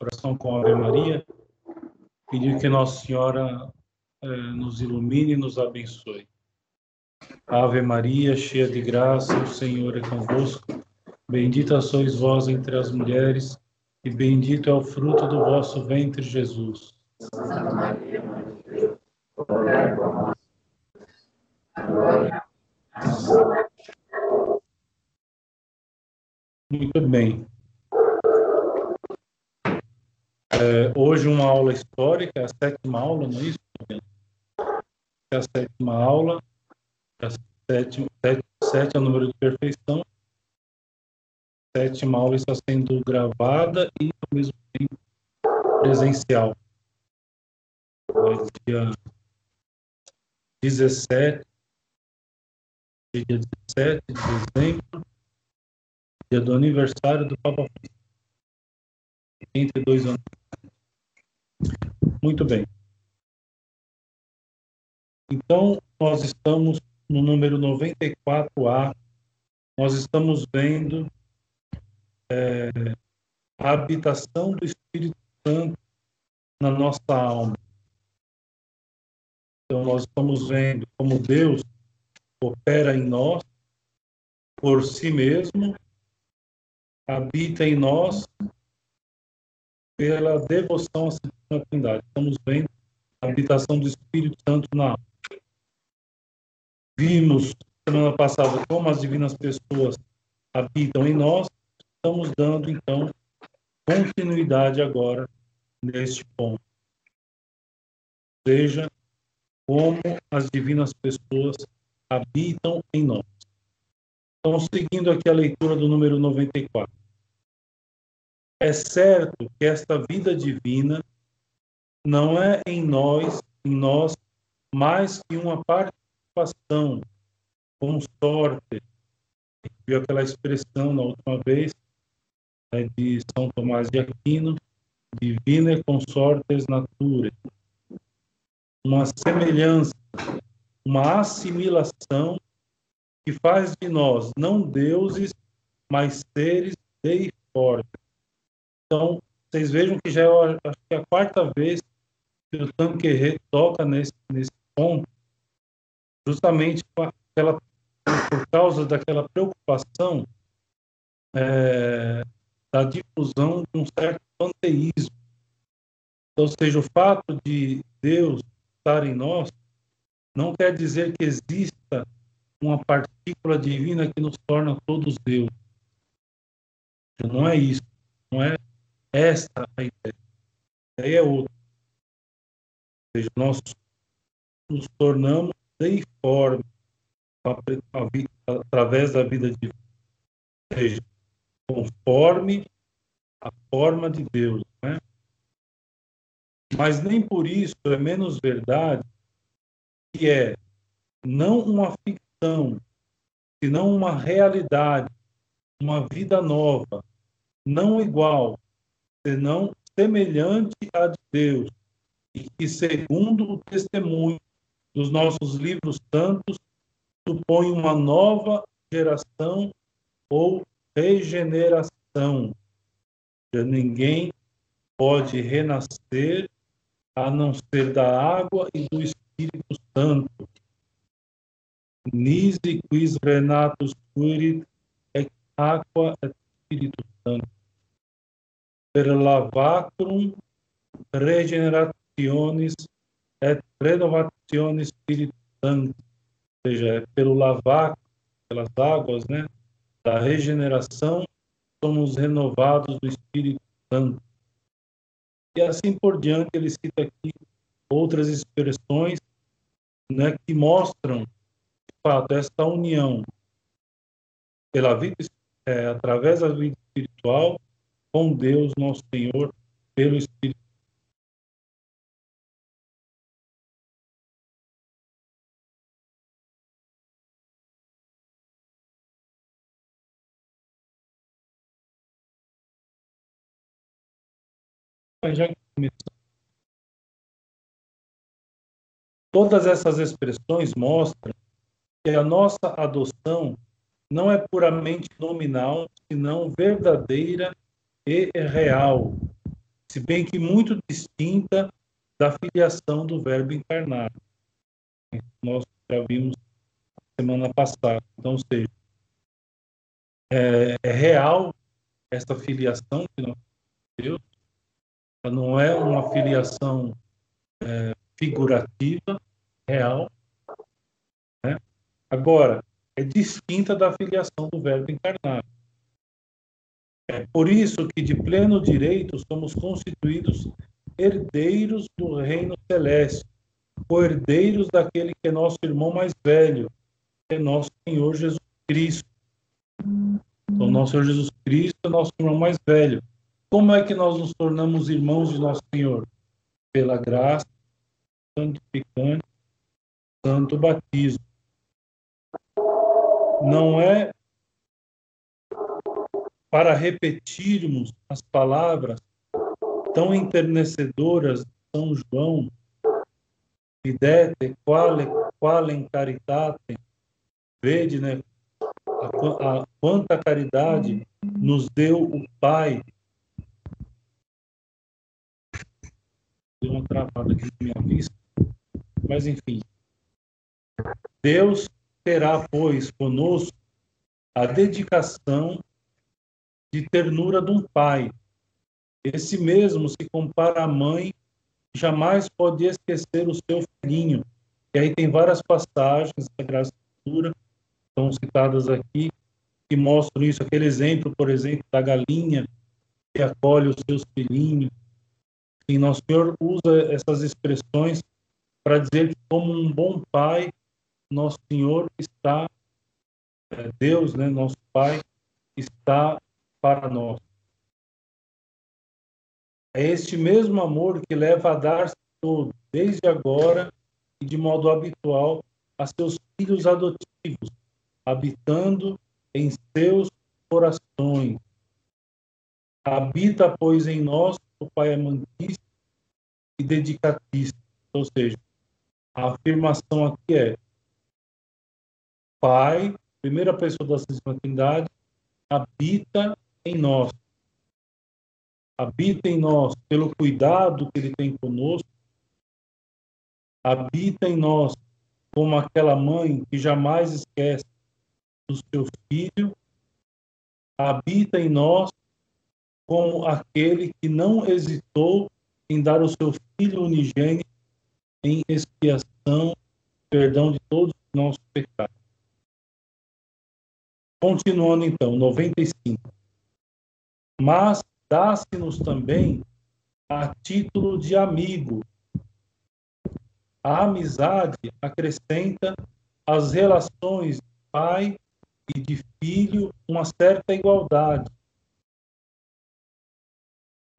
oração com a Ave Maria, pedir que Nossa Senhora eh, nos ilumine e nos abençoe. Ave Maria, cheia de graça, o Senhor é convosco. Bendita sois vós entre as mulheres, e bendito é o fruto do vosso ventre, Jesus. Santa Maria, Mãe de Deus, nós. Muito bem. É, hoje uma aula histórica, a sétima aula, não é isso? É a sétima aula, a sétima, sete, sete é o número de perfeição. A sétima aula está sendo gravada e ao mesmo tempo presencial. É dia 17, dia 17 de dezembro, dia do aniversário do Papa Francisco. 82 anos. Muito bem. Então, nós estamos no número 94A, nós estamos vendo é, a habitação do Espírito Santo na nossa alma. Então, nós estamos vendo como Deus opera em nós por si mesmo, habita em nós pela devoção à Santíssima Trindade. Estamos vendo a habitação do Espírito Santo na alma. Vimos semana passada como as divinas pessoas habitam em nós. Estamos dando, então, continuidade agora neste ponto. Ou seja, como as divinas pessoas habitam em nós. Então, seguindo aqui a leitura do número 94. É certo que esta vida divina não é em nós, em nós, mais que uma participação, consorte. Viu aquela expressão na última vez né, de São Tomás de Aquino, divina consortes nature. Uma semelhança, uma assimilação que faz de nós não deuses, mas seres deiformes então, vocês vejam que já é acho que é a quarta vez que o Tanquerê toca nesse, nesse ponto, justamente aquela, por causa daquela preocupação é, da difusão de um certo panteísmo. Ou seja, o fato de Deus estar em nós não quer dizer que exista uma partícula divina que nos torna todos Deus. Não é isso. Não é esta é a ideia. A ideia é outra. Ou seja, nós nos tornamos deiformes através da vida divina. Ou seja, conforme a forma de Deus. Né? Mas nem por isso é menos verdade que é não uma ficção, senão uma realidade, uma vida nova, não igual, senão semelhante a de Deus, e que, segundo o testemunho dos nossos livros santos, supõe uma nova geração ou regeneração. Já ninguém pode renascer a não ser da água e do Espírito Santo. Nisi quis renatus furit et aqua et Espírito Santo per lavacrum regenerationis et renovationis spiritus sancti, ou seja, é pelo lavar pelas águas, né, da regeneração, somos renovados do Espírito Santo. E assim por diante, ele cita aqui outras expressões né, que mostram, de fato, esta união pela vida, é, através da vida espiritual com Deus, nosso Senhor, pelo Espírito. Já Todas essas expressões mostram que a nossa adoção não é puramente nominal, senão verdadeira e real, se bem que muito distinta da filiação do Verbo encarnado. Nós já vimos semana passada. Então, seja, é, é real essa filiação que nós Deus, ela não é uma filiação é, figurativa, real. Né? Agora, é distinta da filiação do Verbo encarnado. É por isso que, de pleno direito, somos constituídos herdeiros do reino celeste, herdeiros daquele que é nosso irmão mais velho, que é nosso Senhor Jesus Cristo. Então, nosso Senhor Jesus Cristo é nosso irmão mais velho. Como é que nós nos tornamos irmãos de nosso Senhor? Pela graça, santificante, santo batismo. Não é para repetirmos as palavras tão enternecedoras de São João, videte quale, quale caritate, vede, né, a, a, quanta caridade nos deu o Pai. Deu uma travada aqui na minha vista, mas enfim. Deus terá, pois, conosco a dedicação de ternura de um pai. Esse mesmo se compara à mãe, jamais pode esquecer o seu filhinho. E aí tem várias passagens da Graça Escritura, estão citadas aqui, que mostram isso. Aquele exemplo, por exemplo, da galinha que acolhe os seus filhinhos. E nosso Senhor usa essas expressões para dizer que, como um bom pai, nosso Senhor está, é, Deus, né, nosso Pai, está para nós. É este mesmo amor que leva a dar-se todo, desde agora e de modo habitual, a seus filhos adotivos, habitando em seus corações. Habita, pois, em nós o Pai amantista e dedicatista. Ou seja, a afirmação aqui é Pai, primeira pessoa da Santíssima Trindade, habita em nós. Habita em nós pelo cuidado que Ele tem conosco. Habita em nós como aquela mãe que jamais esquece do seu filho. Habita em nós como aquele que não hesitou em dar o seu filho unigênito em expiação, perdão de todos os nossos pecados. Continuando então, 95 mas dá-se-nos também a título de amigo. A amizade acrescenta às relações de pai e de filho uma certa igualdade,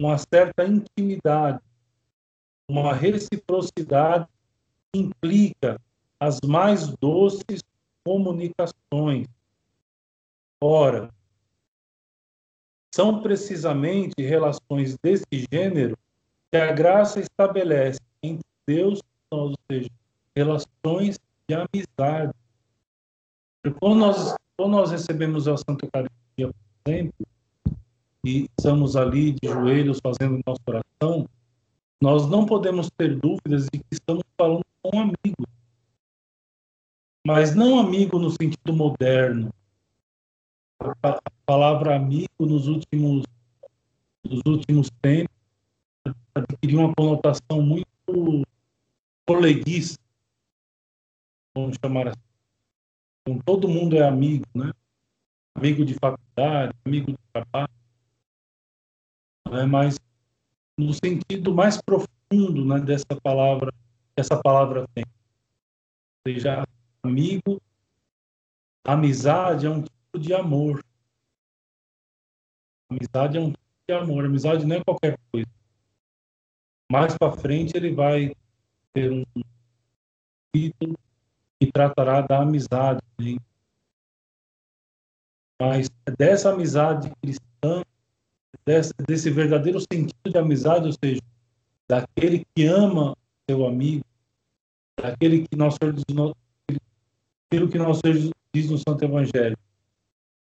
uma certa intimidade, uma reciprocidade que implica as mais doces comunicações. Ora, são precisamente relações desse gênero que a graça estabelece entre Deus e nós, ou seja, relações de amizade. Quando nós, quando nós recebemos a Santa Eucaristia, por exemplo, e estamos ali de joelhos fazendo nossa oração, nós não podemos ter dúvidas de que estamos falando com um amigo. Mas não amigo no sentido moderno, palavra amigo nos últimos, nos últimos tempos adquiriu uma conotação muito coleguista, vamos chamar assim. Então, todo mundo é amigo, né? Amigo de faculdade, amigo de trabalho. Né? Mas no sentido mais profundo né, dessa palavra, essa palavra tem. Ou seja, amigo, amizade é um de amor. Amizade é um de amor. Amizade não é qualquer coisa. Mais para frente ele vai ter um título que tratará da amizade. Né? Mas dessa amizade cristã, desse, desse verdadeiro sentido de amizade, ou seja, daquele que ama seu amigo, daquele que nós aquilo que nós diz no Santo Evangelho,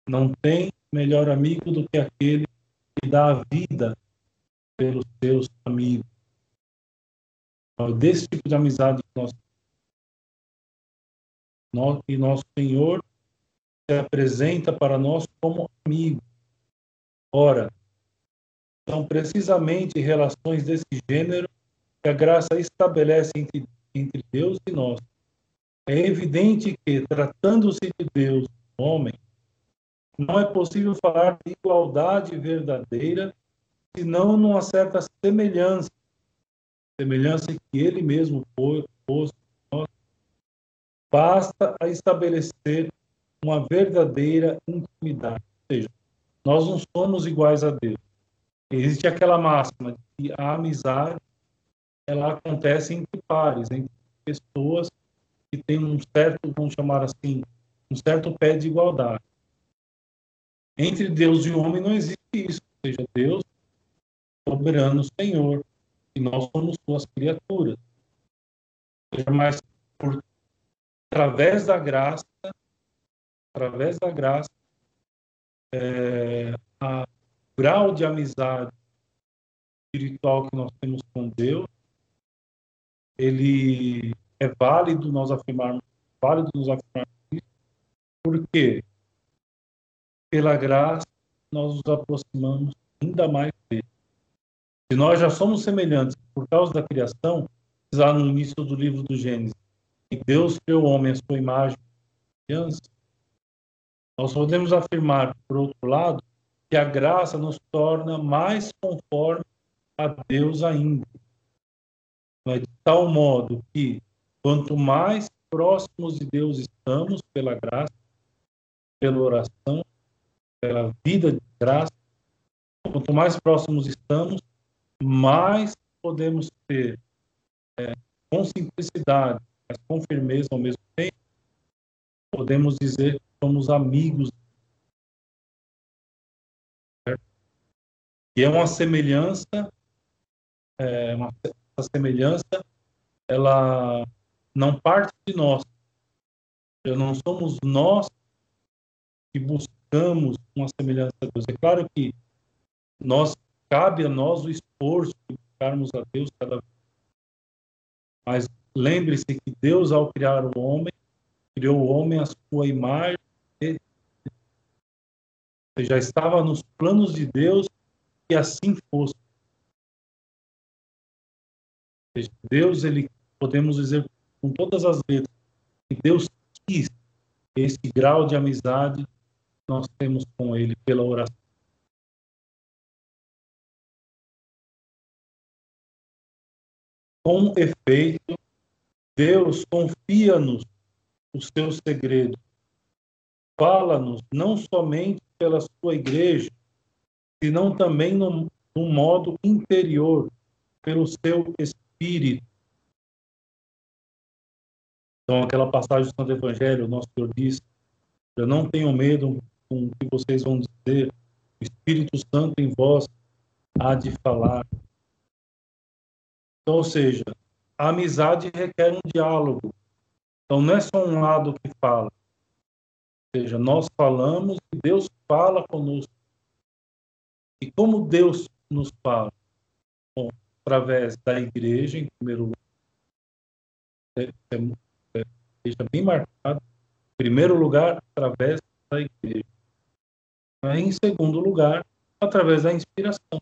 não tem melhor amigo do que aquele que dá a vida pelos seus amigos. É desse tipo de amizade que nós, e nosso Senhor se apresenta para nós como amigo. Ora, são precisamente relações desse gênero que a graça estabelece entre, entre Deus e nós. É evidente que, tratando-se de Deus, homem, não é possível falar de igualdade verdadeira, senão numa certa semelhança, semelhança que ele mesmo pôs. Basta a estabelecer uma verdadeira intimidade. Ou seja, nós não somos iguais a Deus. Existe aquela máxima de que a amizade ela acontece entre pares, entre pessoas que têm um certo, vamos chamar assim, um certo pé de igualdade. Entre Deus e o homem não existe isso. Ou seja, Deus, soberano Senhor, e nós somos suas criaturas. Mas por, através da graça, através da graça, é, a grau de amizade espiritual que nós temos com Deus, ele é válido nós afirmarmos, válido nos afirmarmos isso, porque pela graça, nós nos aproximamos ainda mais dele. Se nós já somos semelhantes por causa da criação, lá no início do livro do Gênesis, que Deus criou o homem à sua imagem e nós podemos afirmar, por outro lado, que a graça nos torna mais conforme a Deus ainda. De tal modo que, quanto mais próximos de Deus estamos pela graça, pela oração, pela vida de graça, quanto mais próximos estamos, mais podemos ter é, com simplicidade, mas com firmeza ao mesmo tempo, podemos dizer que somos amigos. E é uma semelhança, é, uma, essa semelhança, ela não parte de nós. Não somos nós que buscamos buscamos uma semelhança a Deus. É claro que nós cabe a nós o esforço de buscarmos a Deus cada vez. Mas lembre-se que Deus, ao criar o homem, criou o homem à sua imagem. Já estava nos planos de Deus que assim fosse. Deus, ele podemos dizer com todas as letras que Deus quis esse grau de amizade nós temos com Ele pela oração. Com efeito, Deus confia-nos os seus segredos. Fala-nos não somente pela sua igreja, senão também no, no modo interior, pelo seu espírito. Então, aquela passagem do Santo Evangelho, o nosso Senhor diz: Eu não tenho medo com o que vocês vão dizer, o Espírito Santo em vós há de falar. Então, ou seja, a amizade requer um diálogo. Então, não é só um lado que fala. Ou seja, nós falamos e Deus fala conosco. E como Deus nos fala? Bom, através da igreja, em primeiro lugar. É, é, é, deixa bem marcado. Em primeiro lugar, através da igreja. Em segundo lugar, através da inspiração.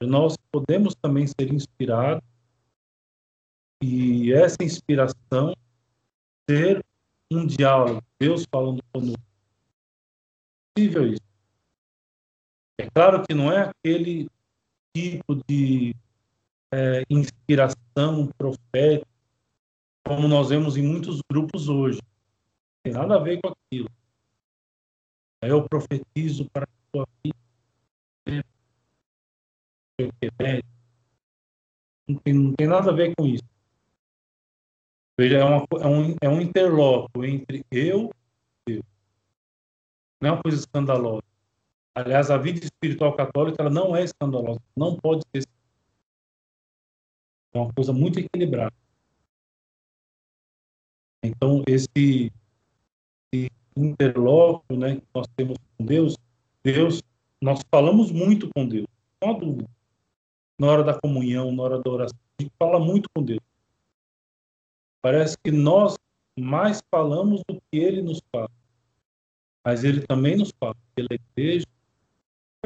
Nós podemos também ser inspirados e essa inspiração ser um diálogo, Deus falando conosco. É possível isso. É claro que não é aquele tipo de é, inspiração profética como nós vemos em muitos grupos hoje. Não tem nada a ver com aquilo. Eu profetizo para a sua vida. Não tem, não tem nada a ver com isso. Veja, é, uma, é, um, é um interloco entre eu e Deus. Não é uma coisa escandalosa. Aliás, a vida espiritual católica ela não é escandalosa. Não pode ser. É uma coisa muito equilibrada. Então, esse, esse interlóquio né, que nós temos com Deus, Deus, nós falamos muito com Deus. não há dúvida. Na hora da comunhão, na hora da oração, a gente fala muito com Deus. Parece que nós mais falamos do que ele nos fala. Mas ele também nos fala pela igreja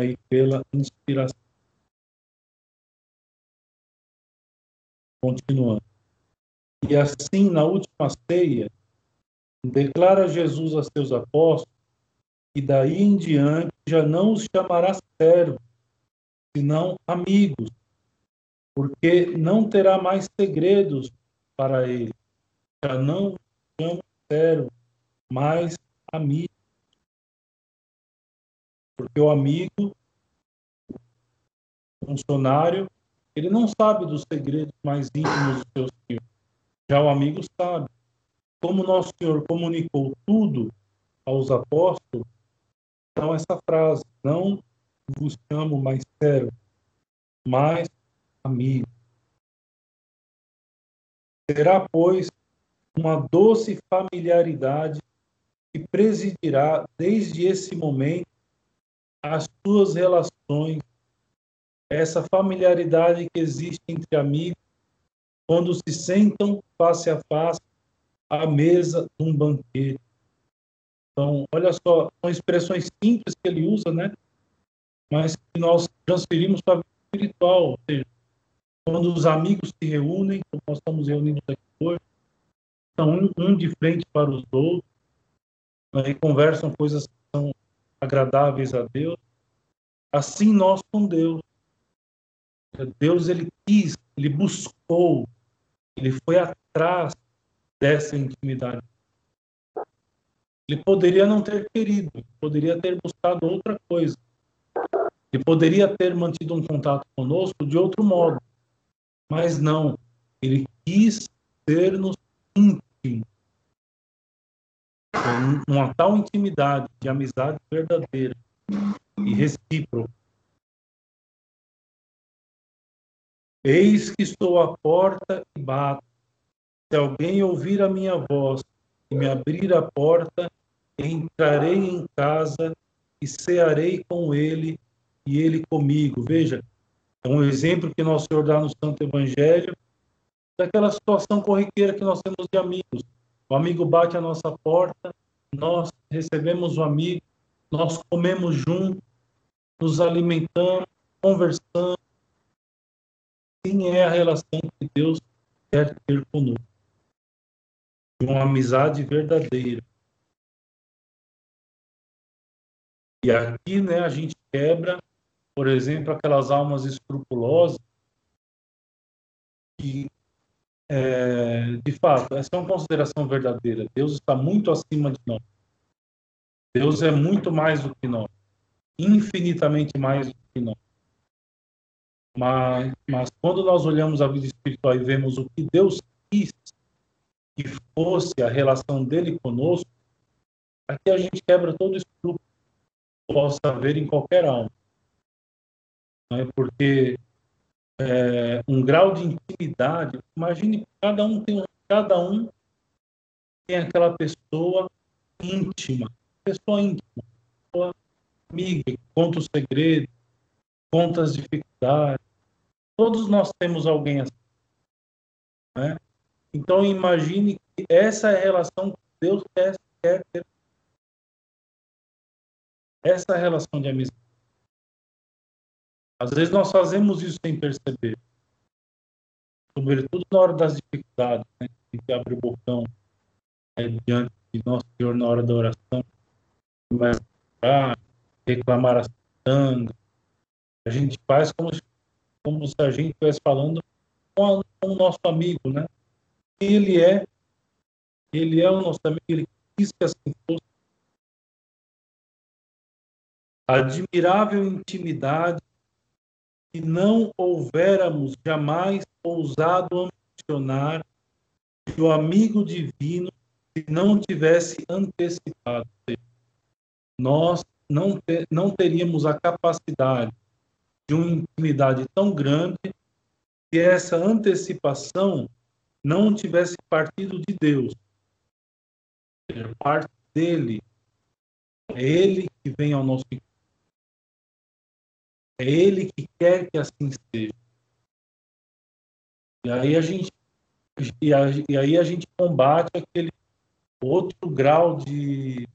e pela inspiração. Continuando. E assim, na última ceia, declara Jesus a seus apóstolos que daí em diante já não os chamará servos, senão amigos, porque não terá mais segredos para ele. Já não chama servo, mas amigo. Porque o amigo, funcionário, ele não sabe dos segredos mais íntimos do seu senhor. Já o amigo sabe. Como nosso Senhor comunicou tudo aos apóstolos, então essa frase, não vos chamo mais servo, mas amigo. Será, pois, uma doce familiaridade que presidirá desde esse momento as suas relações, essa familiaridade que existe entre amigos quando se sentam face a face à mesa de um banquete. Então, olha só, são expressões simples que ele usa, né? Mas que nós transferimos para a vida espiritual, ou seja, quando os amigos se reúnem, como nós estamos reunidos aqui hoje, estão um, um de frente para os outros, né, e conversam coisas que são agradáveis a Deus. Assim nós com Deus. Deus ele quis, ele buscou ele foi atrás dessa intimidade. Ele poderia não ter querido, poderia ter buscado outra coisa. Ele poderia ter mantido um contato conosco de outro modo. Mas não, ele quis ser-nos íntimo. Uma tal intimidade de amizade verdadeira e recíproca Eis que estou à porta e bato. Se alguém ouvir a minha voz e me abrir a porta, entrarei em casa e cearei com ele e ele comigo. Veja, é um exemplo que nosso Senhor dá no Santo Evangelho daquela situação corriqueira que nós temos de amigos. O amigo bate a nossa porta, nós recebemos o amigo, nós comemos juntos, nos alimentamos, conversamos, Assim é a relação que Deus quer ter conosco. De uma amizade verdadeira. E aqui, né, a gente quebra, por exemplo, aquelas almas escrupulosas que, é, de fato, essa é uma consideração verdadeira. Deus está muito acima de nós. Deus é muito mais do que nós, infinitamente mais do que nós. Mas, mas quando nós olhamos a vida espiritual e vemos o que Deus quis que fosse a relação dele conosco, aqui a gente quebra todo isso que possa haver em qualquer alma. Né? Porque é, um grau de intimidade, imagine que cada um tem cada um tem aquela pessoa íntima, pessoa íntima, pessoa amiga, conta os segredos, conta as dificuldades, Todos nós temos alguém assim. Né? Então, imagine que essa é a relação que Deus quer, quer ter. Essa é relação de amizade. Às vezes nós fazemos isso sem perceber. Sobretudo na hora das dificuldades, né? A gente abre o bocão é, diante de nosso Senhor na hora da oração, começa a reclamar a. A gente faz como se como se a gente estivesse falando com, o nosso amigo, né? Ele é, ele é o nosso amigo, ele quis que assim fosse. Admirável intimidade que não houvéramos jamais ousado ambicionar que o amigo divino se não tivesse antecipado. Nós não, ter, não teríamos a capacidade de uma intimidade tão grande que essa antecipação não tivesse partido de Deus, é parte dele. É ele que vem ao nosso encontro. É Ele que quer que assim seja. E aí a gente e, aí a gente combate aquele outro grau de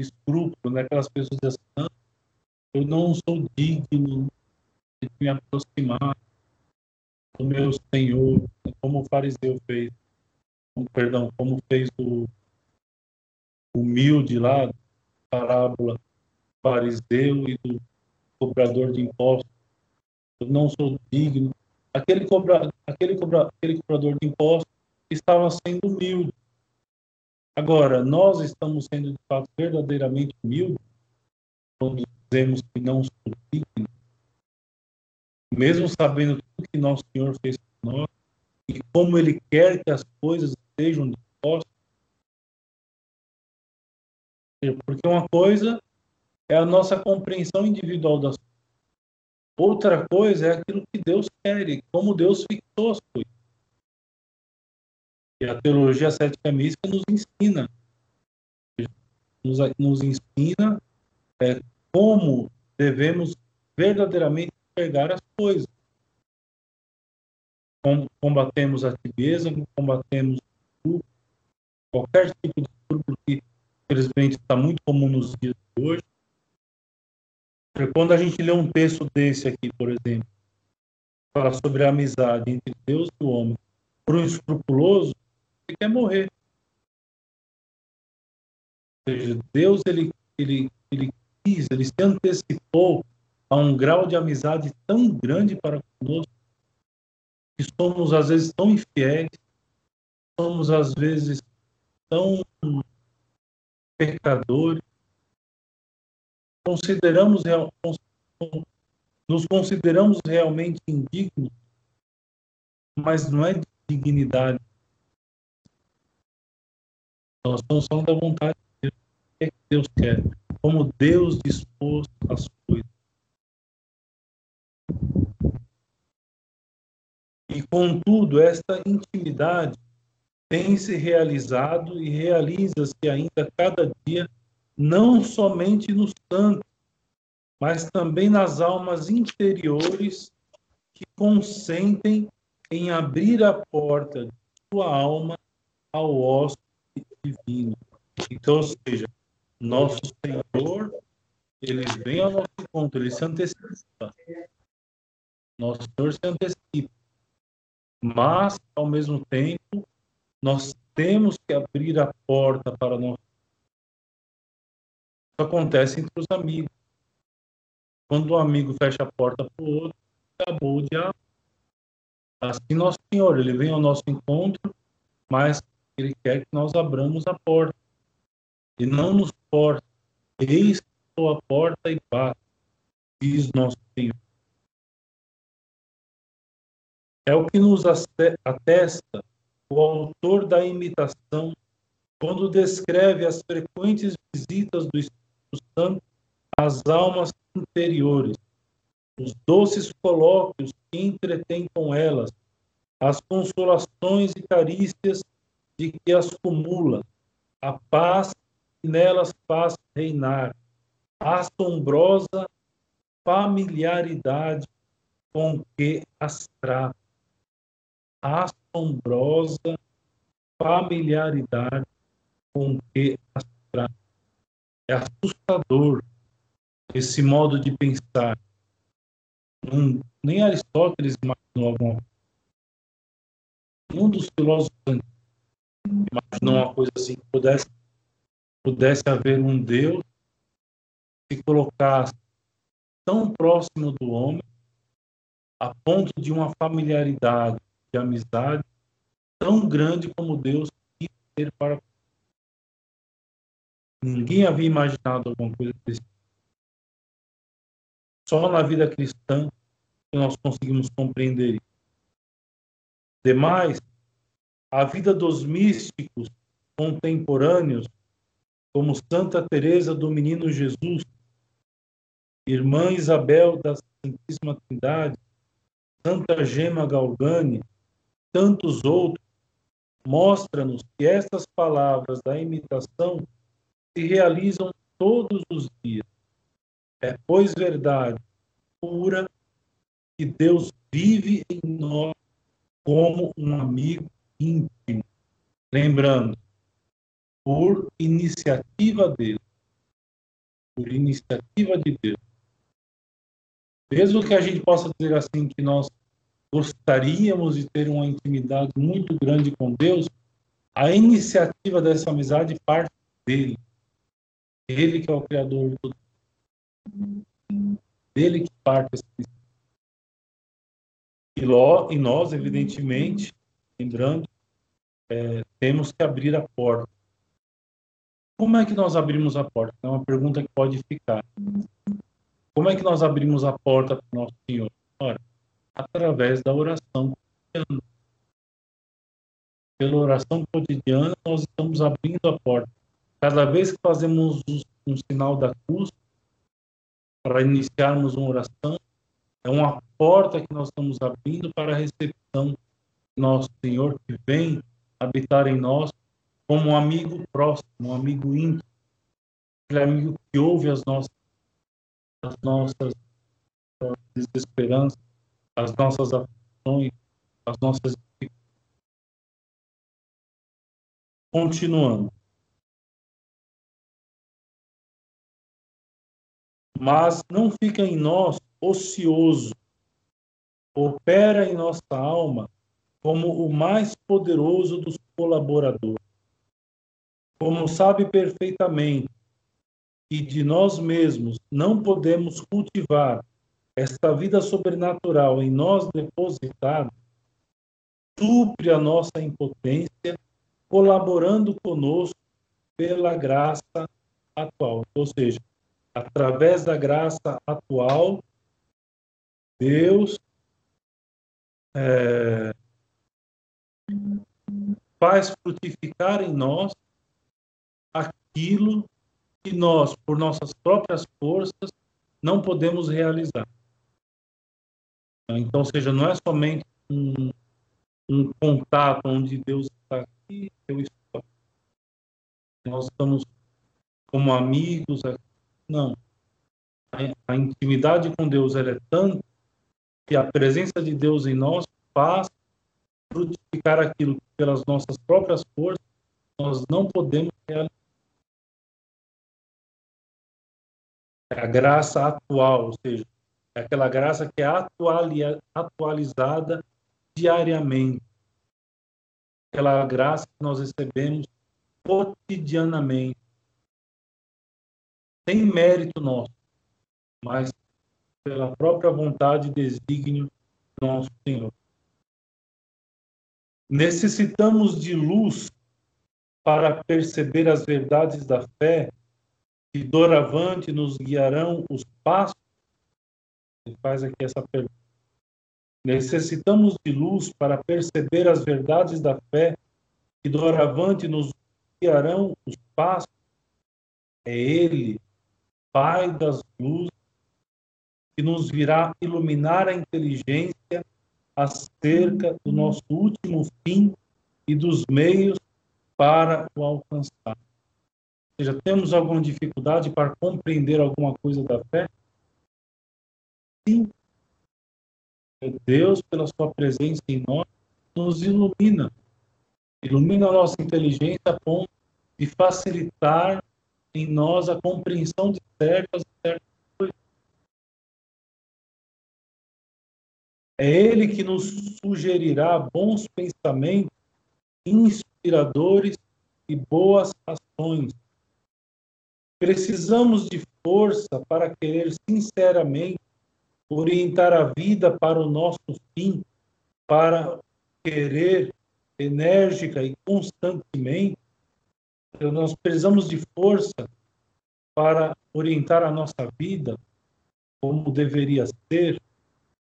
escrúpulo, né? Aquelas pessoas assim, eu não sou digno de me aproximar do meu Senhor, como o fariseu fez, perdão, como fez o humilde lá, parábola fariseu e do cobrador de impostos. Eu não sou digno. Aquele, cobra, aquele, cobra, aquele cobrador de impostos estava sendo humilde. Agora, nós estamos sendo de fato verdadeiramente humildes quando dizemos que não somos dignos, mesmo sabendo tudo que nosso Senhor fez por nós e como Ele quer que as coisas sejam dispostas. Porque uma coisa é a nossa compreensão individual das coisas. Outra coisa é aquilo que Deus quer e como Deus fixou as coisas. E a teologia cética mística nos ensina, nos, nos ensina é, como devemos verdadeiramente pegar as coisas. Combatemos a tibieza, combatemos qualquer tipo de distúrbio que, infelizmente, está muito comum nos dias de hoje. Quando a gente lê um texto desse aqui, por exemplo, fala sobre a amizade entre Deus e o homem, por um escrupuloso, ele quer morrer. Ou seja, Deus ele, ele, ele quis, ele se antecipou a um grau de amizade tão grande para conosco, que somos às vezes tão infiéis, somos às vezes tão pecadores, consideramos nos consideramos realmente indignos, mas não é de dignidade. Nós somos só da vontade de Deus. O que, é que Deus quer? Como Deus dispôs as coisas. E, contudo, esta intimidade tem se realizado e realiza-se ainda cada dia não somente nos santos, mas também nas almas interiores que consentem em abrir a porta de sua alma ao hóspede divino. Então, ou seja, nosso Senhor, ele vem ao nosso encontro, ele se antecipa. Nosso Senhor se antecipa. Mas, ao mesmo tempo, nós temos que abrir a porta para nós isso acontece entre os amigos. Quando um amigo fecha a porta para o outro, acabou o diálogo. Assim, nosso Senhor, ele vem ao nosso encontro, mas ele quer que nós abramos a porta. E não nos porta. Eis a porta e bate, diz nosso Senhor. É o que nos atesta o autor da imitação quando descreve as frequentes visitas do Espírito Santo às almas interiores, os doces colóquios que entretém com elas, as consolações e carícias de que as cumula, a paz que nelas faz reinar, a assombrosa familiaridade com que as trata, assombrosa familiaridade com que as. É assustador esse modo de pensar. Nem Aristóteles imaginou alguma Um dos filósofos imaginou uma coisa assim, que pudesse, pudesse haver um Deus que colocasse tão próximo do homem a ponto de uma familiaridade, de amizade tão grande como Deus quis ter para Ninguém havia imaginado alguma coisa desse tipo. Só na vida cristã que nós conseguimos compreender isso. Demais, a vida dos místicos contemporâneos, como Santa Teresa do Menino Jesus, Irmã Isabel da Santíssima Trindade, Santa Gema Galgani, tantos outros, mostra-nos que estas palavras da imitação se realizam todos os dias. É, pois, verdade, pura que Deus vive em nós como um amigo íntimo. Lembrando, por iniciativa dele. Por iniciativa de Deus. Mesmo que a gente possa dizer assim que nós gostaríamos de ter uma intimidade muito grande com Deus, a iniciativa dessa amizade parte dele. Ele que é o Criador de tudo. Dele que parte essa e, e nós, evidentemente, lembrando, é, temos que abrir a porta. Como é que nós abrimos a porta? É uma pergunta que pode ficar. Como é que nós abrimos a porta para o nosso Senhor? Ora, através da oração cotidiana. Pela oração cotidiana, nós estamos abrindo a porta. Cada vez que fazemos um sinal da cruz, para iniciarmos uma oração, é uma porta que nós estamos abrindo para a recepção do nosso Senhor que vem habitar em nós como um amigo próximo, um amigo íntimo, aquele amigo que ouve as nossas, as nossas desesperanças, as nossas aflições, as nossas Continuando. Mas não fica em nós ocioso, opera em nossa alma como o mais poderoso dos colaboradores. Como sabe perfeitamente que de nós mesmos não podemos cultivar esta vida sobrenatural em nós depositada, supre a nossa impotência, colaborando conosco pela graça atual. Ou seja, através da graça atual, Deus é, faz frutificar em nós aquilo que nós, por nossas próprias forças, não podemos realizar. Então, seja, não é somente um, um contato onde Deus está aqui, eu estou aqui. Nós estamos como amigos, não. A, a intimidade com Deus é tanta que a presença de Deus em nós faz frutificar aquilo que pelas nossas próprias forças nós não podemos realizar. É a graça atual, ou seja, é aquela graça que é atualizada diariamente. Aquela graça que nós recebemos cotidianamente. Sem mérito nosso, mas pela própria vontade e desígnio do nosso Senhor. Necessitamos de luz para perceber as verdades da fé que doravante nos guiarão os passos. Ele faz aqui essa pergunta. Necessitamos de luz para perceber as verdades da fé que doravante nos guiarão os passos. É Ele, Pai das luzes, que nos virá iluminar a inteligência acerca do nosso último fim e dos meios para o alcançar. Ou seja, temos alguma dificuldade para compreender alguma coisa da fé? Sim. Deus, pela sua presença em nós, nos ilumina. Ilumina a nossa inteligência a ponto de facilitar em nós a compreensão de certas certas É Ele que nos sugerirá bons pensamentos, inspiradores e boas ações. Precisamos de força para querer sinceramente orientar a vida para o nosso fim, para querer enérgica e constantemente. Nós precisamos de força para orientar a nossa vida como deveria ser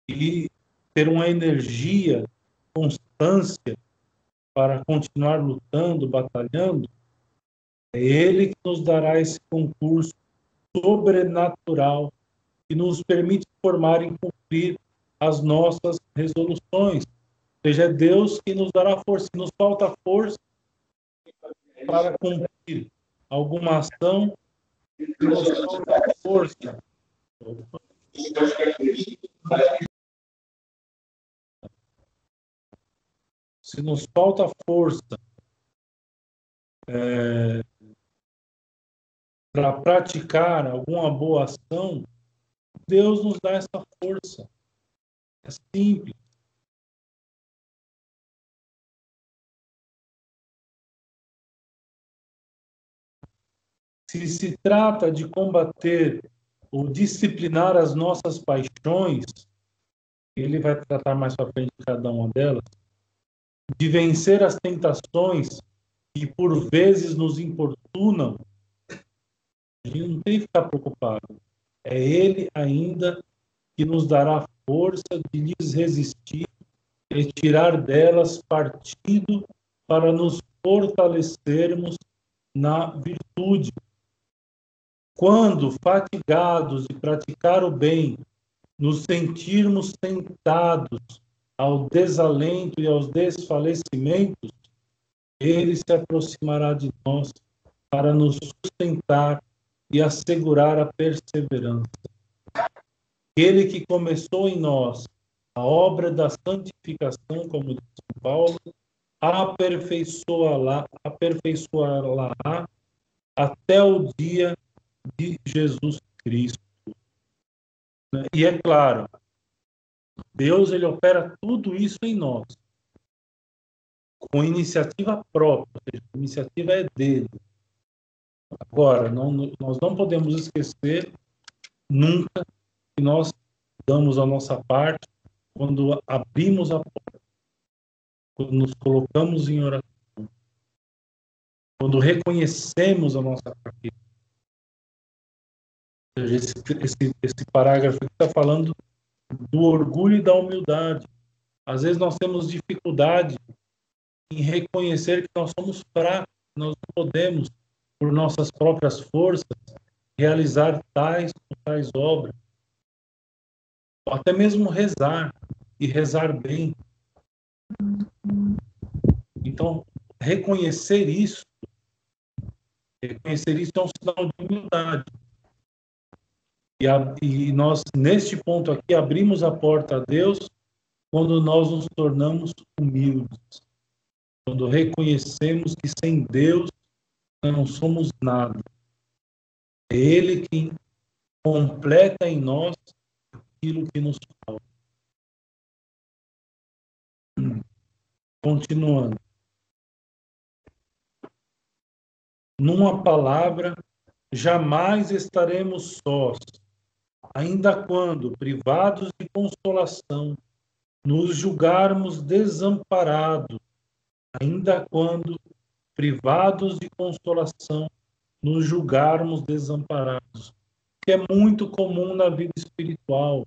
e ter uma energia, constância para continuar lutando, batalhando, é Ele que nos dará esse concurso sobrenatural que nos permite formar e cumprir as nossas resoluções. Ou seja, é Deus que nos dará força. Se nos falta força para cumprir alguma ação, nos falta força Se nos falta força é, para praticar alguma boa ação, Deus nos dá essa força. É simples. Se se trata de combater ou disciplinar as nossas paixões, ele vai tratar mais para frente cada uma delas, de vencer as tentações que por vezes nos importunam, a gente não tem que ficar preocupado. É Ele ainda que nos dará força de lhes resistir e tirar delas partido para nos fortalecermos na virtude. Quando, fatigados de praticar o bem, nos sentirmos tentados ao desalento e aos desfalecimentos, ele se aproximará de nós para nos sustentar e assegurar a perseverança. Ele que começou em nós a obra da santificação, como diz São Paulo, aperfeiçoará, aperfeiçoará até o dia de Jesus Cristo. E é claro, Deus ele opera tudo isso em nós, com iniciativa própria, a iniciativa é dele. Agora, não, nós não podemos esquecer nunca que nós damos a nossa parte quando abrimos a porta, quando nos colocamos em oração, quando reconhecemos a nossa fraqueza. Esse, esse, esse parágrafo está falando do orgulho e da humildade. Às vezes nós temos dificuldade em reconhecer que nós somos fracos, nós não podemos, por nossas próprias forças, realizar tais ou tais obras ou até mesmo rezar e rezar bem. Então, reconhecer isso, reconhecer isso é um sinal de humildade. E, a, e nós, neste ponto aqui, abrimos a porta a Deus quando nós nos tornamos humildes. Quando reconhecemos que sem Deus não somos nada. É Ele que completa em nós aquilo que nos falta. Continuando. Numa palavra, jamais estaremos sós, ainda quando, privados de consolação, nos julgarmos desamparados, ainda quando, privados de consolação, nos julgarmos desamparados que é muito comum na vida espiritual.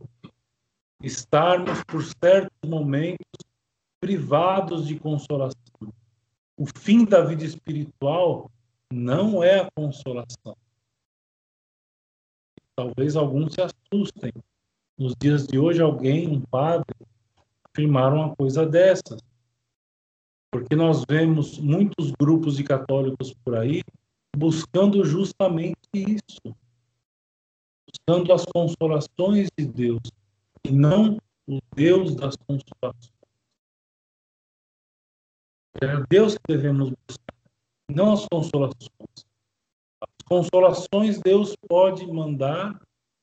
Estarmos, por certos momentos, privados de consolação. O fim da vida espiritual não é a consolação. Talvez alguns se assustem. Nos dias de hoje, alguém, um padre, afirmar uma coisa dessas. Porque nós vemos muitos grupos de católicos por aí buscando justamente isso buscando as consolações de Deus e não o Deus das consolações. É Deus que devemos buscar, não as consolações. As consolações Deus pode mandar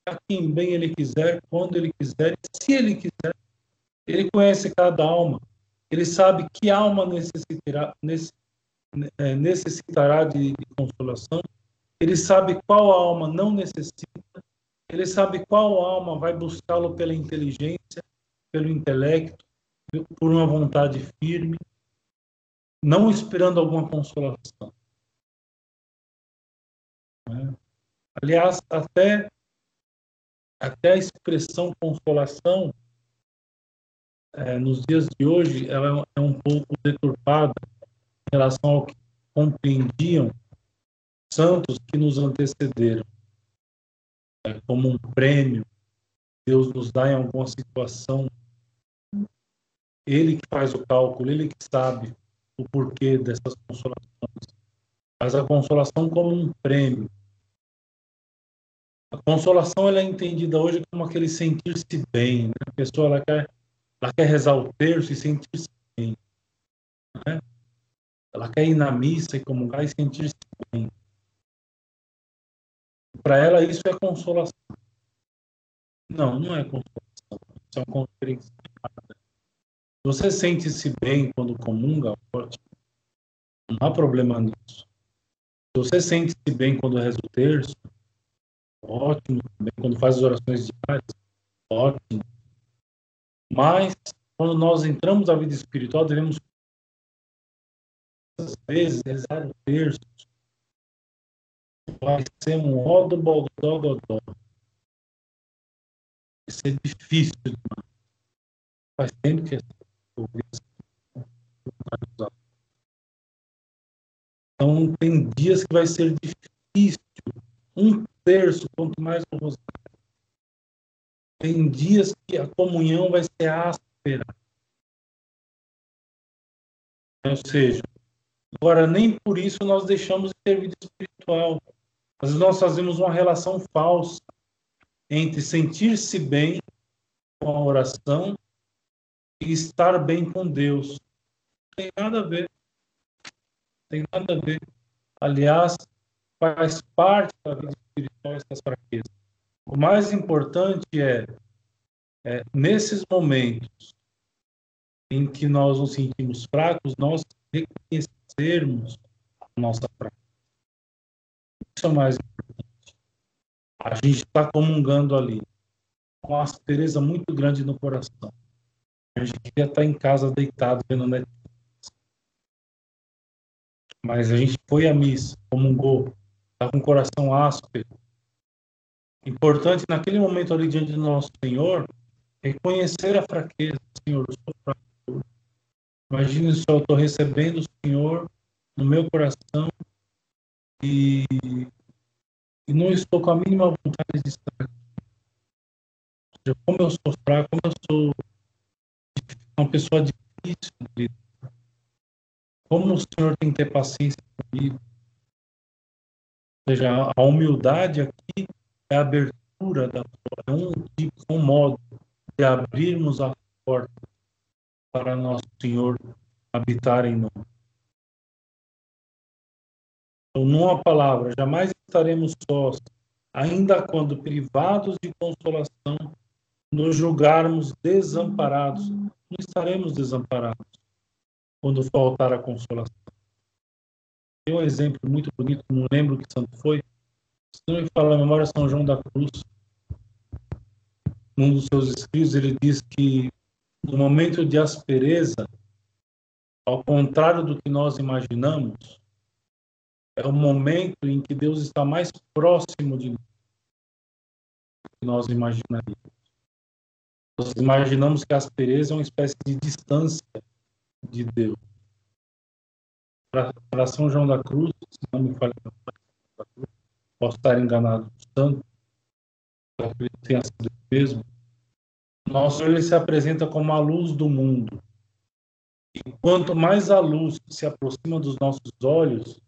a quem bem Ele quiser, quando Ele quiser, se Ele quiser. Ele conhece cada alma. Ele sabe que alma necessitará, é, necessitará de, de consolação. Ele sabe qual alma não necessita ele sabe qual alma vai buscá-lo pela inteligência, pelo intelecto, por uma vontade firme, não esperando alguma consolação. Né? Aliás, até, até a expressão consolação, é, nos dias de hoje, ela é um pouco deturpada em relação ao que compreendiam santos que nos antecederam é, como um prêmio, Deus nos dá em alguma situação. Ele que faz o cálculo, ele que sabe o porquê dessas consolações. Faz a consolação como um prêmio. A consolação ela é entendida hoje como aquele sentir-se bem. Né? A pessoa ela quer, ela quer rezar o terço e sentir-se bem. Né? Ela quer ir na missa e comungar e sentir-se bem. Para ela isso é consolação. Não, não é consolação. Isso é uma conferência. Você sente-se bem quando comunga, ótimo. Não há problema nisso. Se você sente-se bem quando reza o terço, ótimo. Quando faz as orações diárias, ótimo. Mas, quando nós entramos na vida espiritual, devemos, às vezes, rezar o terço. Vai ser um ó do bodó, godó. Vai ser difícil demais. Faz tempo que então, tem dias que vai ser difícil. Um terço, quanto mais o rosário. Tem dias que a comunhão vai ser áspera. Ou seja, agora nem por isso nós deixamos de ter vida espiritual. Às vezes nós fazemos uma relação falsa entre sentir-se bem com a oração e estar bem com Deus. Não tem nada a ver. Não tem nada a ver. Aliás, faz parte da vida espiritual essas fraquezas. O mais importante é, é, nesses momentos em que nós nos sentimos fracos, nós reconhecermos a nossa fraqueza. Isso é o mais importante. A gente está comungando ali, com uma aspereza muito grande no coração. A gente queria estar em casa deitado vendo Netflix. Mas a gente foi à missa, comungou, está com o coração áspero. Importante naquele momento ali diante do nosso Senhor, reconhecer a fraqueza. Senhor, eu sou fraco. Imagine só, eu estou recebendo o Senhor no meu coração e, e não estou com a mínima vontade de estar aqui. Como eu sou fraco, como eu sou uma pessoa difícil de Como o Senhor tem que ter paciência comigo. Ou seja, a humildade aqui é a abertura da é um tipo, um modo de abrirmos a porta para nosso Senhor habitar em nós. Então, numa palavra, jamais estaremos sós, ainda quando privados de consolação, nos julgarmos desamparados não estaremos desamparados quando faltar a consolação. Tem um exemplo muito bonito, não lembro que santo foi. Se não me fala a memória, São João da Cruz. Num dos seus escritos, ele diz que no momento de aspereza, ao contrário do que nós imaginamos, é o momento em que Deus está mais próximo de nós do que nós imaginaríamos. Nós imaginamos que a aspereza é uma espécie de distância de Deus. Para São João da Cruz, se não me falha, posso estar enganado tanto, acredito que tenha sido mesmo. Nosso Senhor se apresenta como a luz do mundo. E quanto mais a luz se aproxima dos nossos olhos,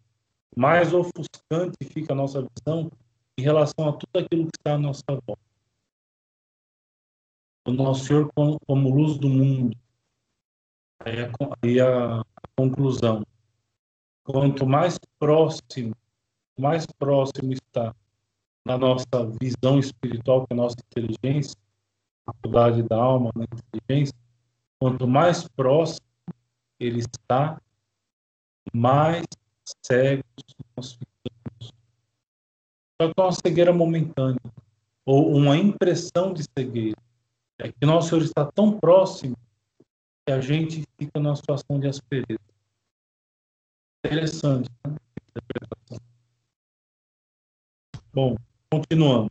mais ofuscante fica a nossa visão em relação a tudo aquilo que está à nossa volta o nosso Senhor como, luz do mundo. Aí a conclusão. Quanto mais próximo, mais próximo está na nossa visão espiritual, que é a nossa inteligência, a faculdade da alma, na inteligência, quanto mais próximo ele está, mais cegos nós ficamos. Só que é uma cegueira momentânea, ou uma impressão de cegueira. É que nosso Senhor está tão próximo que a gente fica numa situação de aspereza. Interessante, né? Bom, continuando.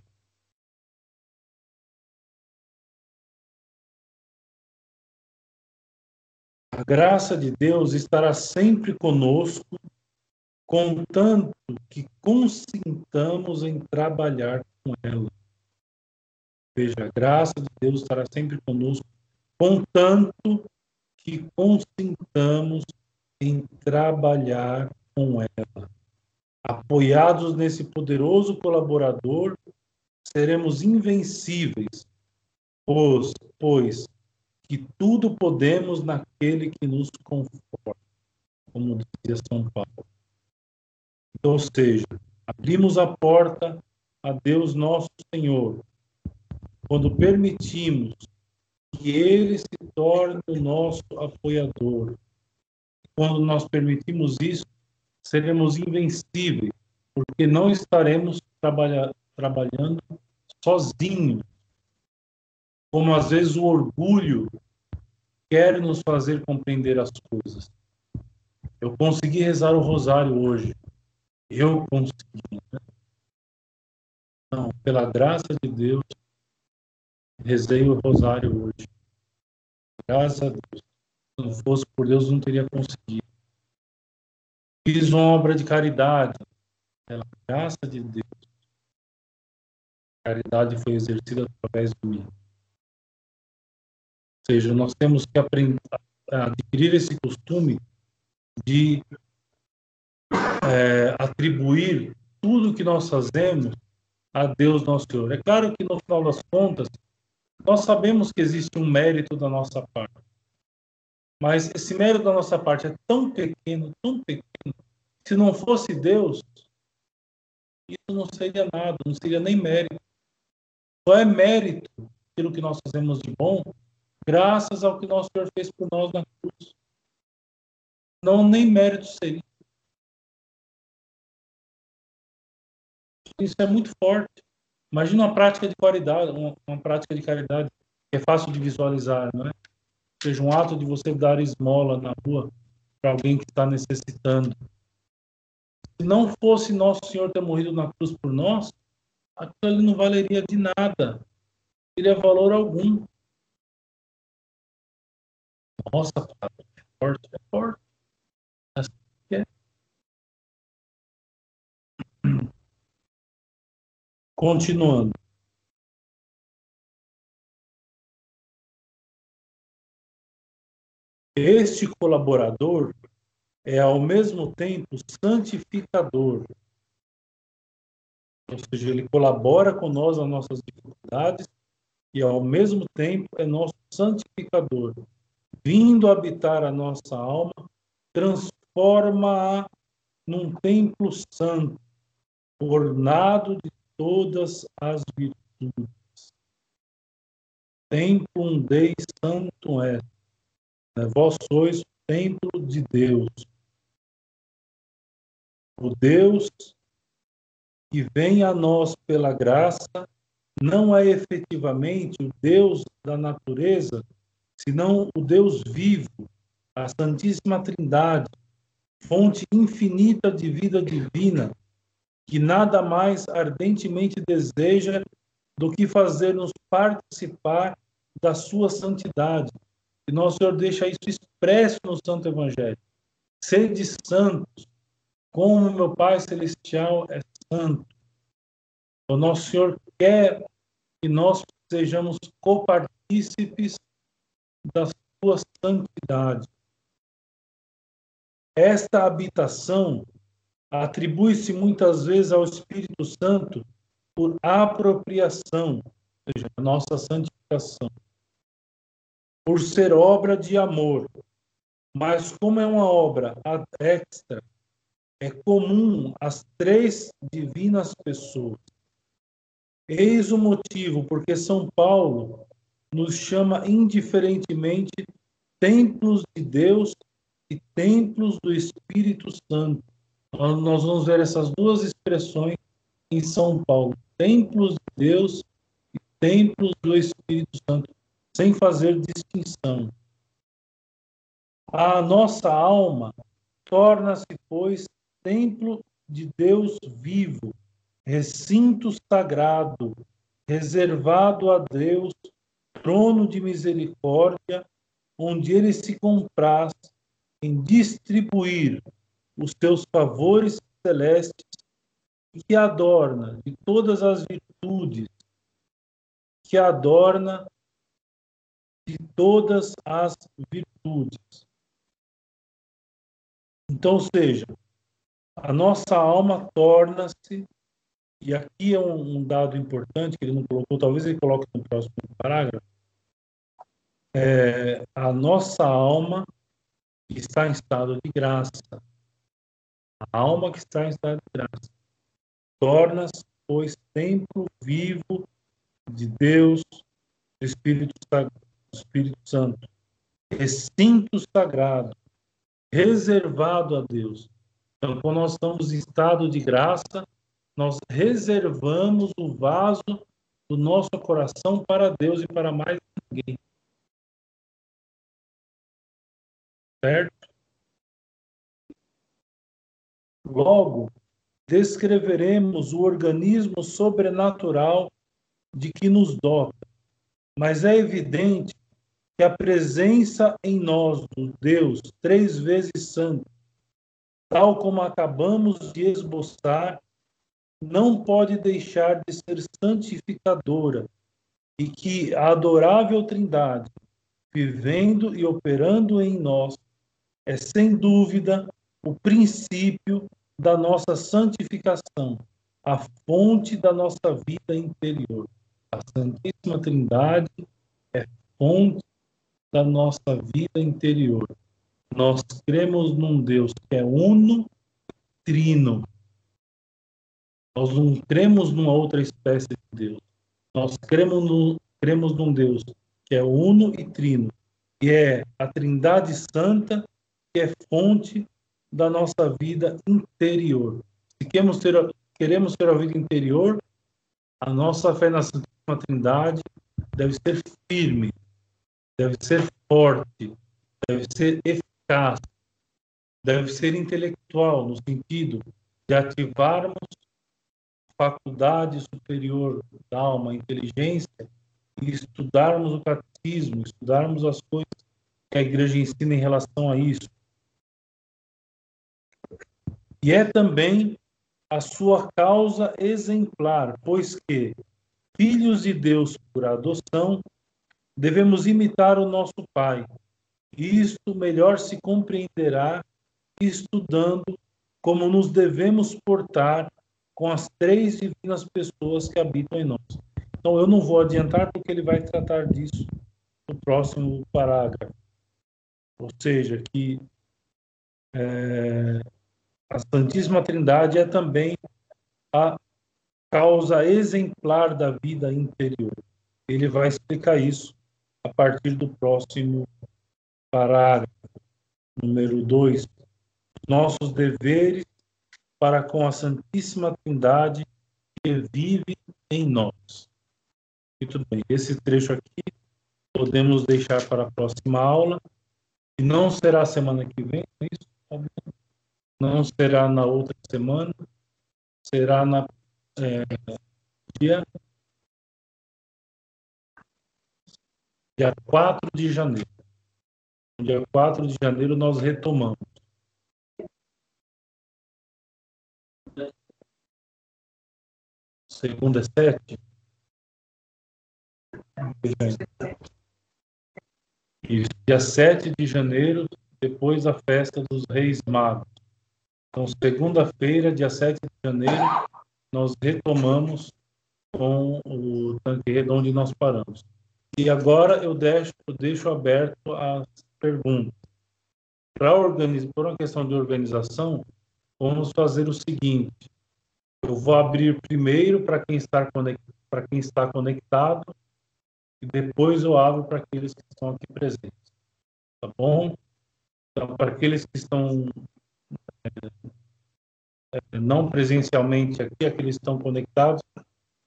A graça de Deus estará sempre conosco, contanto que consintamos em trabalhar com ela. Veja, a graça de Deus estará sempre conosco, contanto que consintamos em trabalhar com ela. Apoiados nesse poderoso colaborador, seremos invencíveis, pois, pois que tudo podemos naquele que nos conforta, como dizia São Paulo. Então, ou seja, abrimos a porta a Deus nosso Senhor, quando permitimos que Ele se torne o nosso apoiador. Quando nós permitimos isso, seremos invencíveis, porque não estaremos trabalha, trabalhando sozinhos, como às vezes o orgulho quer nos fazer compreender as coisas. Eu consegui rezar o rosário hoje. Eu consegui. Né? Não, pela graça de Deus, rezei o rosário hoje. Graças a Deus. Se não fosse por Deus, não teria conseguido. Fiz uma obra de caridade. Pela graça de Deus. A caridade foi exercida através de mim. Ou seja, nós temos que aprender adquirir esse costume de é, atribuir tudo que nós fazemos a Deus nosso Senhor. É claro que no final das contas nós sabemos que existe um mérito da nossa parte. Mas esse mérito da nossa parte é tão pequeno, tão pequeno, se não fosse Deus, isso não seria nada, não seria nem mérito. Só é mérito aquilo que nós fazemos de bom, graças ao que nosso Senhor fez por nós na cruz. Não, nem mérito seria. Isso é muito forte. Imagina uma prática de caridade, uma, uma prática de caridade que é fácil de visualizar, não é? Seja, um ato de você dar esmola na rua para alguém que está necessitando. Se não fosse nosso Senhor ter morrido na cruz por nós, aquilo não valeria de nada. Teria valor algum. Nossa, é forte, é forte. Assim é. Continuando. Este colaborador é ao mesmo tempo santificador. Ou seja, ele colabora com nós nas nossas dificuldades e ao mesmo tempo é nosso santificador, vindo habitar a nossa alma, transforma-a num templo santo, ornado de todas as virtudes. Templum Dei Santo é. Vós sois o templo de Deus. O Deus que vem a nós pela graça não é efetivamente o Deus da natureza, senão o Deus vivo, a Santíssima Trindade, fonte infinita de vida divina, que nada mais ardentemente deseja do que fazer-nos participar da sua santidade. E nosso Senhor deixa isso expresso no Santo Evangelho. Sede santos, como meu Pai Celestial é santo. O nosso Senhor quer que nós sejamos copartícipes da sua santidade. Esta habitação atribui-se muitas vezes ao Espírito Santo por apropriação, ou seja, a nossa santificação, por ser obra de amor. Mas como é uma obra ad extra, é comum às três divinas pessoas. Eis o motivo porque São Paulo nos chama indiferentemente templos de Deus e templos do Espírito Santo nós vamos ver essas duas expressões em São Paulo: templos de Deus e templos do Espírito Santo, sem fazer distinção. A nossa alma torna-se, pois, templo de Deus vivo, recinto sagrado, reservado a Deus, trono de misericórdia, onde ele se compraz em distribuir os teus favores celestes e que adorna de todas as virtudes, que adorna de todas as virtudes. Então, ou seja, a nossa alma torna-se E aqui é um, dado importante que ele não colocou, talvez ele coloque no próximo parágrafo. É, a nossa alma está em estado de graça. A alma que está em estado de graça torna-se, pois, templo vivo de Deus, do Espírito, do Espírito Santo, recinto sagrado, reservado a Deus. Então, quando nós estamos em estado de graça, nós reservamos o vaso do nosso coração para Deus e para mais ninguém. Certo? Logo, descreveremos o organismo sobrenatural de que nos dota, mas é evidente que a presença em nós do Deus três vezes santo, tal como acabamos de esboçar, não pode deixar de ser santificadora e que a adorável Trindade, vivendo e operando em nós, é sem dúvida o princípio da nossa santificação, a fonte da nossa vida interior. A Santíssima Trindade é fonte da nossa vida interior. Nós cremos num Deus que é uno, trino, nós não cremos numa outra espécie de Deus. Nós cremos, no, cremos num Deus que é uno e trino, que é a Trindade Santa, que é fonte da nossa vida interior. Se queremos ter, queremos ter a vida interior, a nossa fé na Trindade deve ser firme, deve ser forte, deve ser eficaz, deve ser intelectual, no sentido de ativarmos faculdade superior da alma, inteligência, e estudarmos o catecismo, estudarmos as coisas que a igreja ensina em relação a isso. E é também a sua causa exemplar, pois que, filhos de Deus por adoção, devemos imitar o nosso Pai. Isto melhor se compreenderá estudando como nos devemos portar com as três divinas pessoas que habitam em nós. Então, eu não vou adiantar porque ele vai tratar disso no próximo parágrafo. Ou seja, que é, a Santíssima Trindade é também a causa exemplar da vida interior. Ele vai explicar isso a partir do próximo parágrafo, número 2. Nossos deveres para com a Santíssima Trindade que vive em nós. Muito bem, esse trecho aqui podemos deixar para a próxima aula, e não será semana que vem, é? Não será na outra semana, será na é, dia, dia 4 de janeiro. Dia 4 de janeiro nós retomamos. Segunda é sete. E dia 7 de janeiro, depois da festa dos Reis Magos. Então, segunda-feira, dia 7 de janeiro, nós retomamos com o tanque redondo onde nós paramos. E agora eu deixo, eu deixo aberto as perguntas. Para organizar, por uma questão de organização, vamos fazer o seguinte: eu vou abrir primeiro para quem está para quem está conectado e depois eu abro para aqueles que estão aqui presentes. Tá bom? Então, para aqueles que estão é, não presencialmente aqui, aqueles que estão conectados,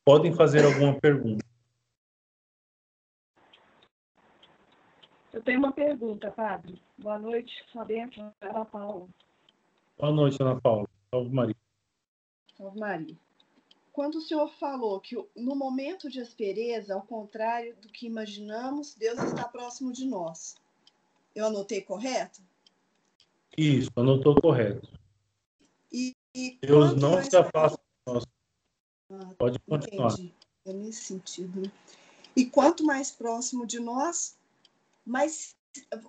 podem fazer alguma pergunta. Eu tenho uma pergunta, padre. Boa noite, Sabendo, Ana Paula. Boa noite, Ana Paula. Salve Maria. Salve Maria. Quando o senhor falou que no momento de aspereza, ao contrário do que imaginamos, Deus está próximo de nós. Eu anotei correto? Isso, anotou correto. E, e Deus não se afasta de nós. Ah, Pode continuar. Entendi. É nesse sentido. Né? E quanto mais próximo de nós, mais.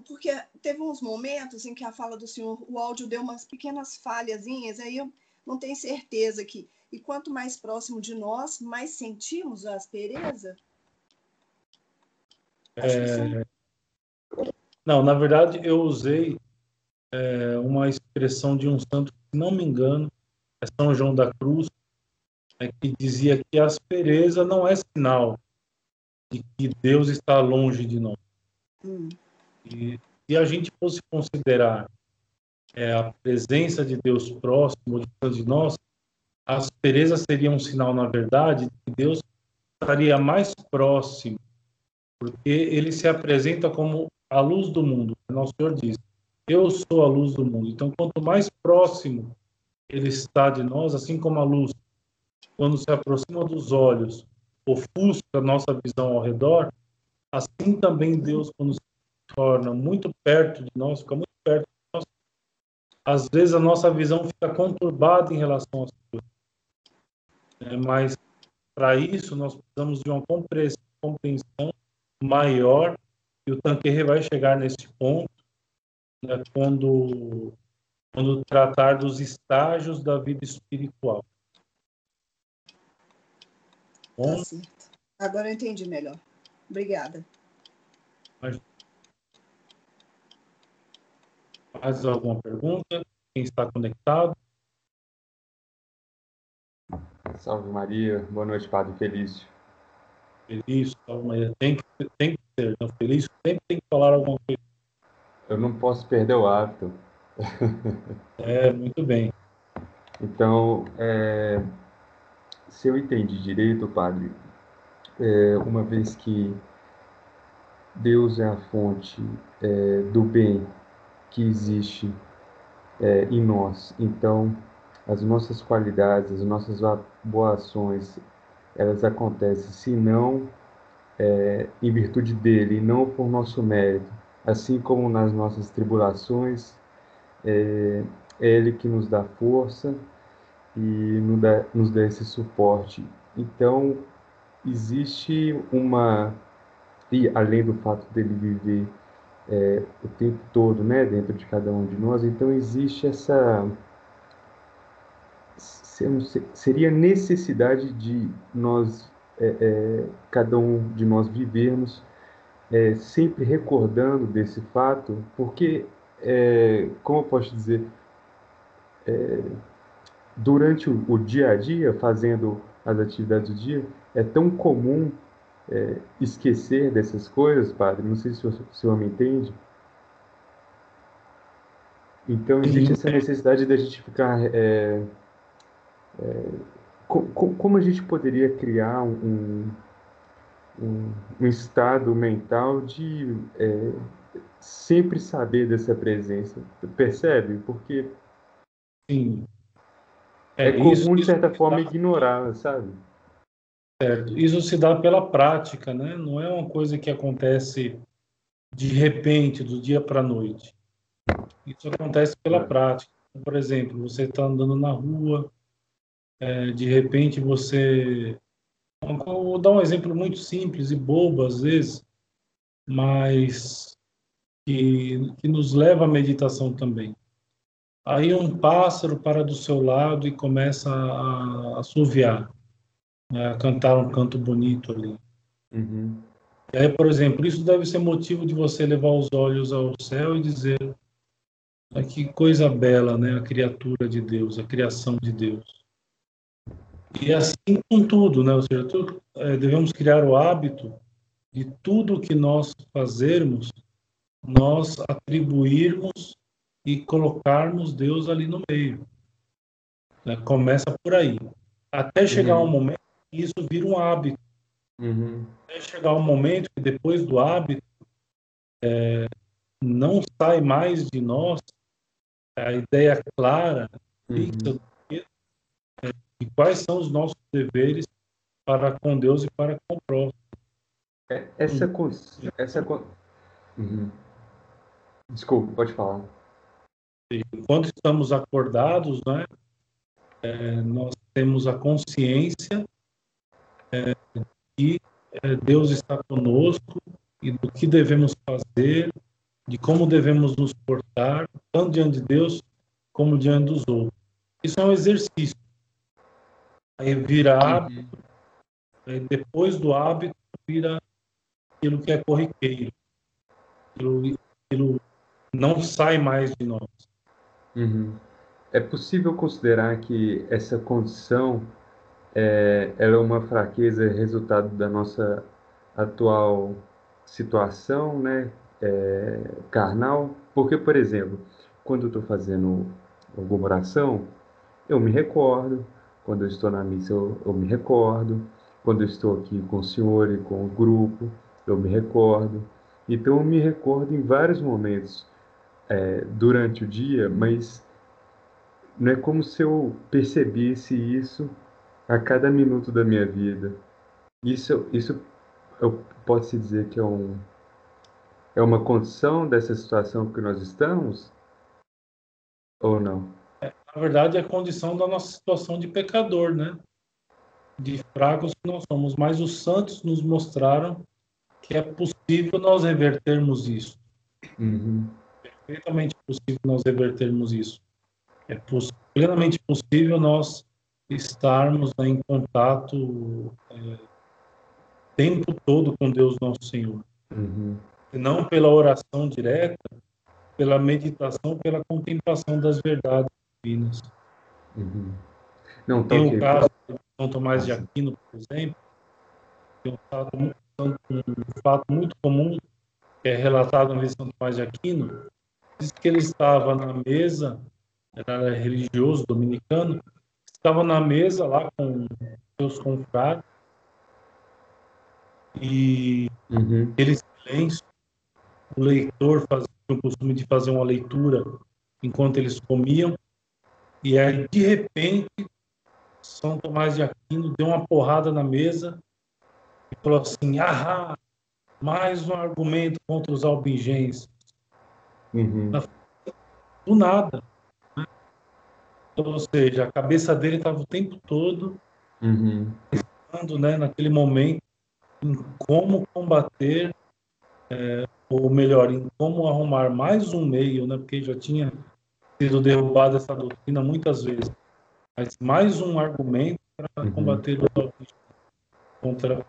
Porque teve uns momentos em que a fala do senhor, o áudio deu umas pequenas falhazinhas, aí eu não tem certeza que. E quanto mais próximo de nós, mais sentimos a aspereza? É... Não, na verdade, eu usei é, uma expressão de um santo, se não me engano, é São João da Cruz, é, que dizia que a aspereza não é sinal de que Deus está longe de nós. Hum. E se a gente fosse considerar é, a presença de Deus próximo de nós, a aspereza seria um sinal, na verdade, de que Deus estaria mais próximo, porque ele se apresenta como a luz do mundo. Nosso Senhor diz: Eu sou a luz do mundo. Então, quanto mais próximo ele está de nós, assim como a luz, quando se aproxima dos olhos, ofusca a nossa visão ao redor, assim também Deus, quando se torna muito perto de nós, fica muito perto de nós, às vezes a nossa visão fica conturbada em relação às coisas. É, mas, para isso, nós precisamos de uma compreensão maior e o Tanquerre vai chegar nesse ponto né, quando, quando tratar dos estágios da vida espiritual. Bom, tá. Agora eu entendi melhor. Obrigada. Mais alguma pergunta? Quem está conectado? Salve Maria, boa noite, Padre Felício. Felício, salve Maria. Tem que, tem que ser, não? Felício sempre tem que falar alguma coisa. Eu não posso perder o hábito. é, muito bem. Então, é, se eu entendi direito, Padre, é, uma vez que Deus é a fonte é, do bem que existe é, em nós. Então, as nossas qualidades, as nossas boas ações, elas acontecem se não é, em virtude dele e não por nosso mérito. Assim como nas nossas tribulações, é, é ele que nos dá força e nos dá, nos dá esse suporte. Então, existe uma. E além do fato dele viver é, o tempo todo né, dentro de cada um de nós, então existe essa. Seria necessidade de nós, é, é, cada um de nós, vivermos é, sempre recordando desse fato, porque, é, como eu posso dizer, é, durante o, o, dia a dia, fazendo as atividades do dia, é tão comum é, esquecer dessas coisas, padre? Não sei se o, se o senhor me entende. Então, existe essa necessidade da gente ficar. É, é, co, como a gente poderia criar um, um, um estado mental de é, sempre saber dessa presença? Percebe? Porque. Sim. É, é comum, isso, de certa forma, ignorá-la, sabe? Certo. Isso se dá pela prática, né? Não é uma coisa que acontece de repente, do dia para a noite. Isso acontece pela é. prática. Por exemplo, você está andando na rua, é, de repente você. Vou dar um exemplo muito simples e bobo às vezes, mas que, que nos leva à meditação também. Aí um pássaro para do seu lado e começa a, a assoviar né, cantar um canto bonito ali. Uhum. E aí, por exemplo, isso deve ser motivo de você levar os olhos ao céu e dizer ah, que coisa bela, né, a criatura de Deus, a criação de Deus. E assim com tudo, né, ou seja, tudo, é, devemos criar o hábito de tudo que nós fazermos, nós atribuirmos e colocarmos Deus ali no meio. Né? Começa por aí. Até chegar uhum. um momento isso vira um hábito. Uhum. Chegar um momento que depois do hábito é, não sai mais de nós a ideia clara uhum. de quais são os nossos deveres para com Deus e para com o próximo. É, essa, essa uhum. Desculpa, pode falar. Enquanto estamos acordados, né, é, nós temos a consciência é, que é, Deus está conosco e do que devemos fazer, de como devemos nos portar, tanto diante de Deus como diante dos outros. Isso é um exercício. Aí vira hábito, aí depois do hábito vira aquilo que é corriqueiro. Aquilo, aquilo não sai mais de nós. Uhum. É possível considerar que essa condição é, ela é uma fraqueza resultado da nossa atual situação, né, é, carnal? Porque, por exemplo, quando eu estou fazendo alguma oração, eu me recordo, quando eu estou na missa eu, eu me recordo, quando eu estou aqui com o senhor e com o grupo, eu me recordo. Então eu me recordo em vários momentos é, durante o dia, mas não é como se eu percebesse isso a cada minuto da minha vida. Isso, isso eu posso dizer que é, um, é uma condição dessa situação que nós estamos? Ou não? É, na verdade, é a condição da nossa situação de pecador, né? De fracos que nós somos. Mas os santos nos mostraram que é possível nós revertermos isso. Uhum. Perfeitamente possível nós revertermos isso. É poss plenamente possível nós estarmos né, em contato é, tempo todo com Deus nosso Senhor. Uhum. Não pela oração direta, pela meditação, pela contemplação das verdades divinas. Uhum. Não, tem o caso de São Tomás de Aquino, por exemplo, tem um fato, muito, um fato muito comum que é relatado na São Tomás de Aquino, diz que ele estava na mesa, era religioso dominicano, estava na mesa lá com seus confrades e uhum. ele silêncio, o leitor fazia o costume de fazer uma leitura enquanto eles comiam e aí de repente São Tomás de Aquino deu uma porrada na mesa e falou assim: ah, mais um argumento contra os albigenses. Uhum. Do nada. Ou seja, a cabeça dele estava o tempo todo uhum. pensando, né, naquele momento, em como combater, é, ou melhor, em como arrumar mais um meio, né, porque já tinha sido derrubada essa doutrina muitas vezes, mas mais um argumento para uhum. combater o contra.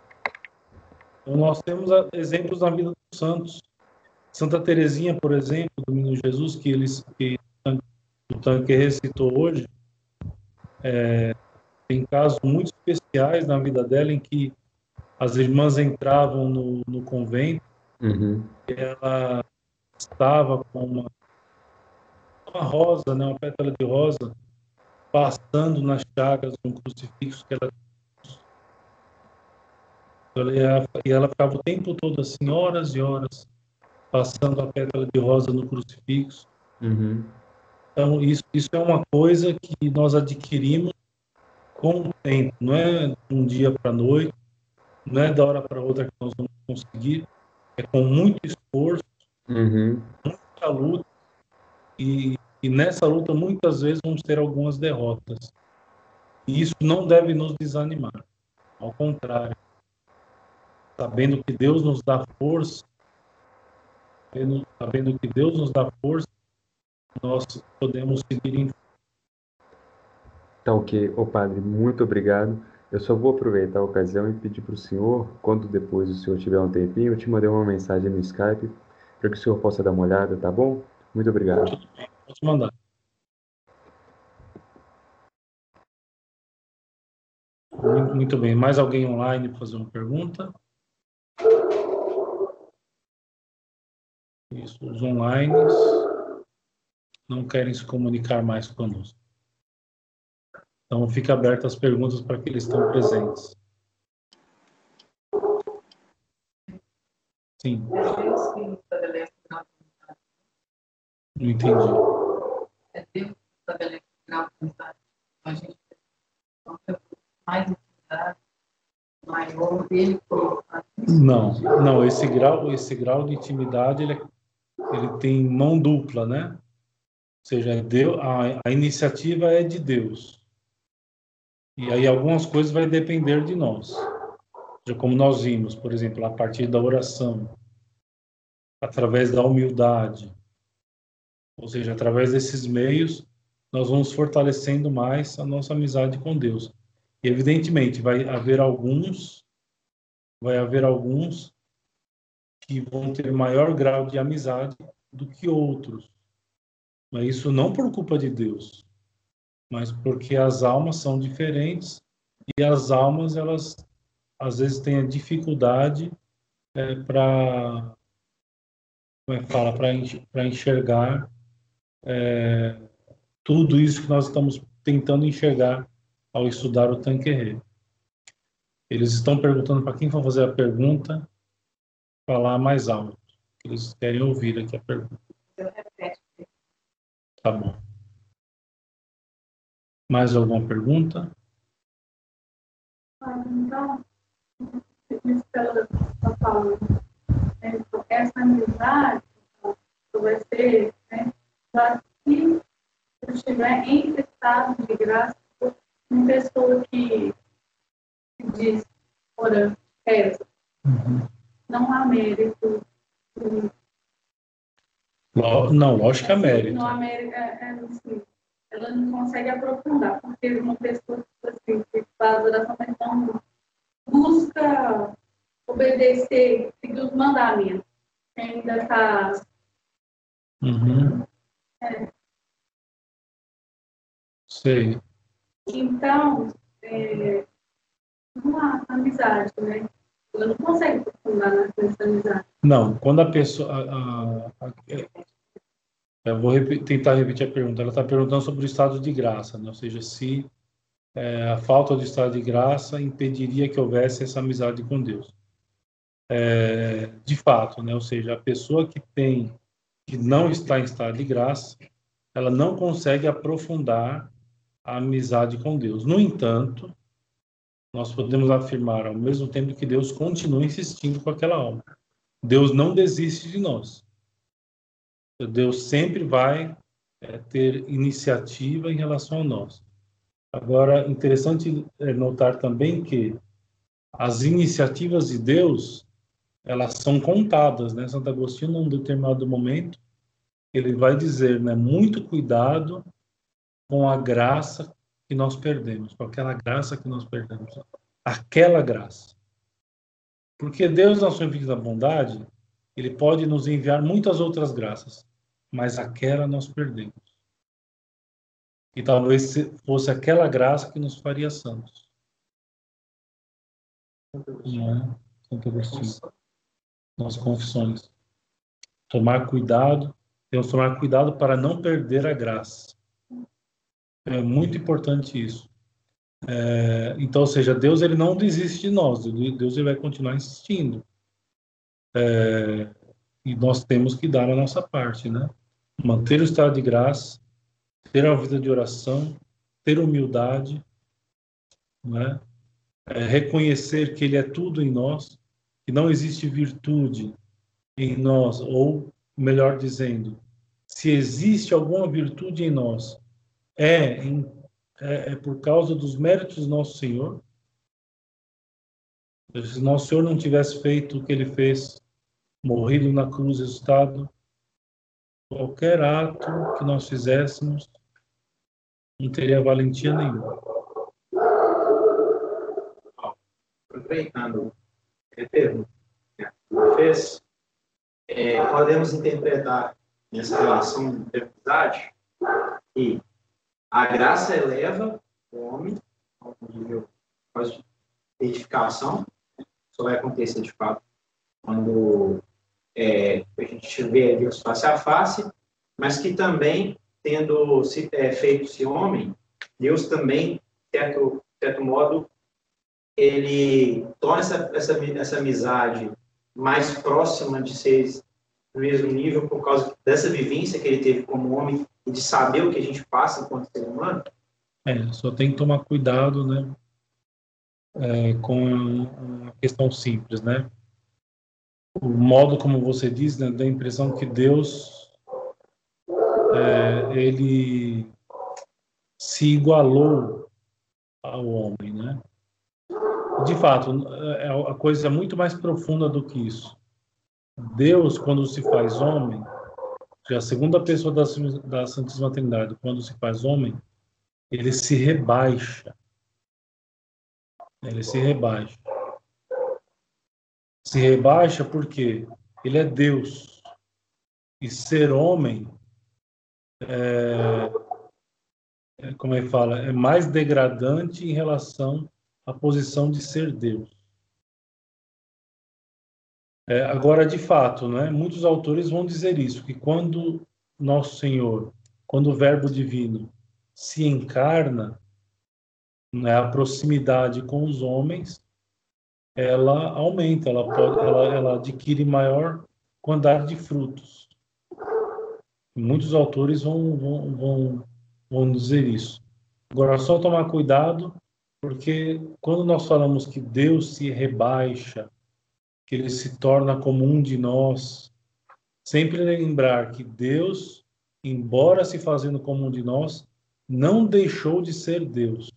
Então, nós temos exemplos na vida dos santos. Santa Teresinha, por exemplo, do Menino Jesus, que eles que o Tanque recitou hoje, é, tem casos muito especiais na vida dela em que as irmãs entravam no, no convento uhum. e ela estava com uma, uma rosa, né, uma pétala de rosa, passando nas chagas de um crucifixo que ela e ela ficava o tempo todo assim, horas e horas, passando a pétala de rosa no crucifixo. Uhum. Então, isso, isso é uma coisa que nós adquirimos com o tempo, não é de um dia para a noite, não é da hora para outra que nós vamos conseguir, é com muito esforço, uhum. muita luta, e, e nessa luta muitas vezes vamos ter algumas derrotas. E isso não deve nos desanimar, ao contrário, sabendo que Deus nos dá força, sabendo, sabendo que Deus nos dá força, nós podemos seguir em Tá ok. Ô padre, muito obrigado. Eu só vou aproveitar a ocasião e pedir para o senhor, quando depois o senhor tiver um tempinho, eu te mandei uma mensagem no Skype para que o senhor possa dar uma olhada, tá bom? Muito obrigado. Pode mandar. Muito bem. Mais alguém online para fazer uma pergunta? Isso, os online não querem se comunicar mais conosco. Então, fica aberto as perguntas para que eles estão presentes. Sim. Não entendi. É Deus que estabelece grau de A gente mais intimidade, maior dele Não, não, esse grau, esse grau de intimidade ele, é, ele tem mão dupla, né? Seja, Deus, a, a iniciativa é de Deus. E aí algumas coisas vai depender de nós. Já como nós vimos, por exemplo, a partir da oração, através da humildade, ou seja, através desses meios, nós vamos fortalecendo mais a nossa amizade com Deus. E evidentemente vai haver alguns, vai haver alguns que vão ter maior grau de amizade do que outros. Mas isso não por culpa de Deus, mas porque as almas são diferentes e as almas elas às vezes têm a dificuldade é, para como é que fala para enxergar é, tudo isso que nós estamos tentando enxergar ao estudar o Tanquerê. Eles estão perguntando para quem for fazer a pergunta falar mais alto. Eles querem ouvir aqui a pergunta. Tá bom. Mais alguma pergunta? Então, está falando, essa amizade vai ser, né, se eu estiver em estado de graça, uma pessoa que, diz, ora, reza, uhum. não há mérito. Não, lógico que há mérito. Não é, é, assim, ela não consegue aprofundar, porque uma pessoa assim, que faz oração, mas não busca obedecer, seguir os mandamentos, ainda está. Uhum. É. Sei. Então, é, há amizade, né? Não consegue aprofundar amizade. Não, quando a pessoa. A, a, a, eu vou tentar repetir a pergunta. Ela está perguntando sobre o estado de graça, né? ou seja, se é, a falta de estado de graça impediria que houvesse essa amizade com Deus. É, de fato, né? ou seja, a pessoa que tem, que não está em estado de graça, ela não consegue aprofundar a amizade com Deus. No entanto, nós podemos afirmar ao mesmo tempo que Deus continua insistindo com aquela alma. Deus não desiste de nós. Deus sempre vai é, ter iniciativa em relação a nós. Agora, interessante é notar também que as iniciativas de Deus, elas são contadas, né? Santo Agostinho, num determinado momento, ele vai dizer, né? Muito cuidado com a graça que nós perdemos, com aquela graça que nós perdemos. Aquela graça. Porque Deus, na sua infinita bondade, ele pode nos enviar muitas outras graças, mas aquela nós perdemos. E talvez fosse aquela graça que nos faria santos. Não, Santo Agostinho. Nas confissões. Tomar cuidado, temos que tomar cuidado para não perder a graça. É muito importante isso. É, então, ou seja, Deus ele não desiste de nós, Deus ele vai continuar insistindo. É, e nós temos que dar a nossa parte, né? Manter o estado de graça, ter uma vida de oração, ter humildade, né? É, reconhecer que Ele é tudo em nós, que não existe virtude em nós, ou melhor dizendo, se existe alguma virtude em nós, é, em, é, é por causa dos méritos do nosso Senhor. Se nosso Senhor não tivesse feito o que ele fez, morrido na cruz, estado, qualquer ato que nós fizéssemos não teria valentia nenhuma. Aproveitando você fez, é, podemos interpretar nessa relação de amizade que a graça eleva o homem ao nível de edificação. Isso vai acontecer de fato quando é, a gente vê Deus face a face, mas que também, tendo se, é, feito-se homem, Deus também, de certo, certo modo, ele torna essa, essa, essa amizade mais próxima de seres no mesmo nível por causa dessa vivência que ele teve como homem de saber o que a gente passa enquanto ser humano? É, só tem que tomar cuidado, né, é, com uma questão simples, né? O modo como você diz, né, dá a impressão que Deus, é, ele se igualou ao homem, né? De fato, é, a coisa é muito mais profunda do que isso. Deus, quando se faz homem, que a segunda pessoa da, da Santíssima Trindade, quando se faz homem, ele se rebaixa. Ele se rebaixa. Se rebaixa porque ele é Deus. E ser homem é, é, como ele fala, é mais degradante em relação à posição de ser Deus. É, agora, de fato, né, muitos autores vão dizer isso, que quando nosso Senhor, quando o Verbo Divino se encarna, né, a proximidade com os homens, ela aumenta, ela, pode, ela, ela adquire maior quantidade de frutos. Muitos autores vão, vão, vão, vão dizer isso. Agora, só tomar cuidado, porque quando nós falamos que Deus se rebaixa, que ele se torna como um de nós, sempre lembrar que Deus, embora se fazendo como um de nós, não deixou de ser Deus.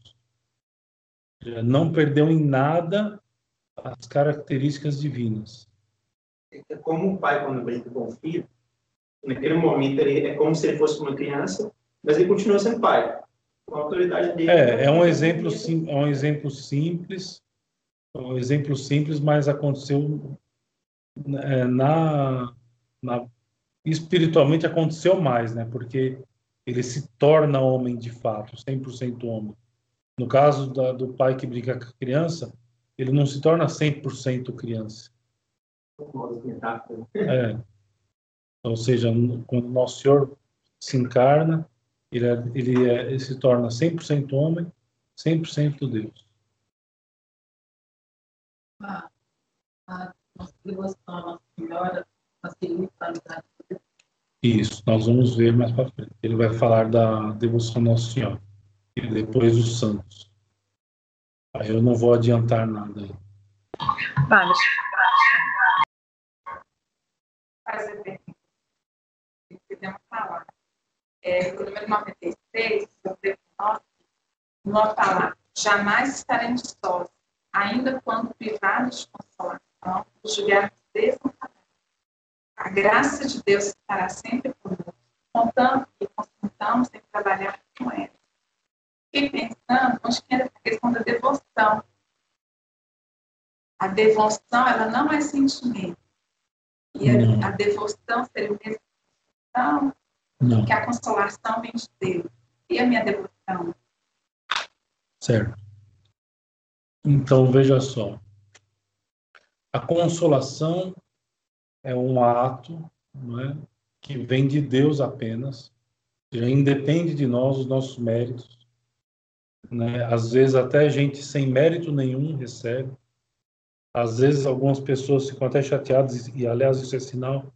Não perdeu em nada as características divinas. É como um pai quando brinca com o filho, naquele momento ele é como se ele fosse uma criança, mas ele continua sendo pai. Com a autoridade dele. É, é um exemplo sim, é um exemplo simples, um exemplo simples, mas aconteceu é, na, na espiritualmente aconteceu mais, né? Porque ele se torna homem de fato, 100% homem. No caso da, do pai que brinca com a criança, ele não se torna 100% criança. É. Ou seja, quando Nosso Senhor se encarna, ele, é, ele, é, ele se torna 100% homem, 100% Deus. Ah, a nossa devoção a Nossa Senhora facilita a Isso, nós vamos ver mais para frente. Ele vai falar da devoção a Nossa Senhora e depois os santos. Aí eu não vou adiantar nada aí. Vamos. Fazer podemos falar. É, o número 96, sobre nós, nós falar, jamais estaremos sós, ainda quando privados de consolação, julgarmos desamparados. A graça de Deus estará sempre conosco, contando que consultamos em trabalhar com ela. Fiquei pensando, onde que era a questão da devoção. A devoção, ela não é sentimento. E a, a devoção seria o mesmo Não. que a consolação vem de Deus. E a minha devoção? Certo. Então, veja só. A consolação é um ato é, que vem de Deus apenas, já independe de nós, os nossos méritos. Né? Às vezes, até gente sem mérito nenhum recebe. Às vezes, algumas pessoas ficam até chateadas, e, aliás, isso é sinal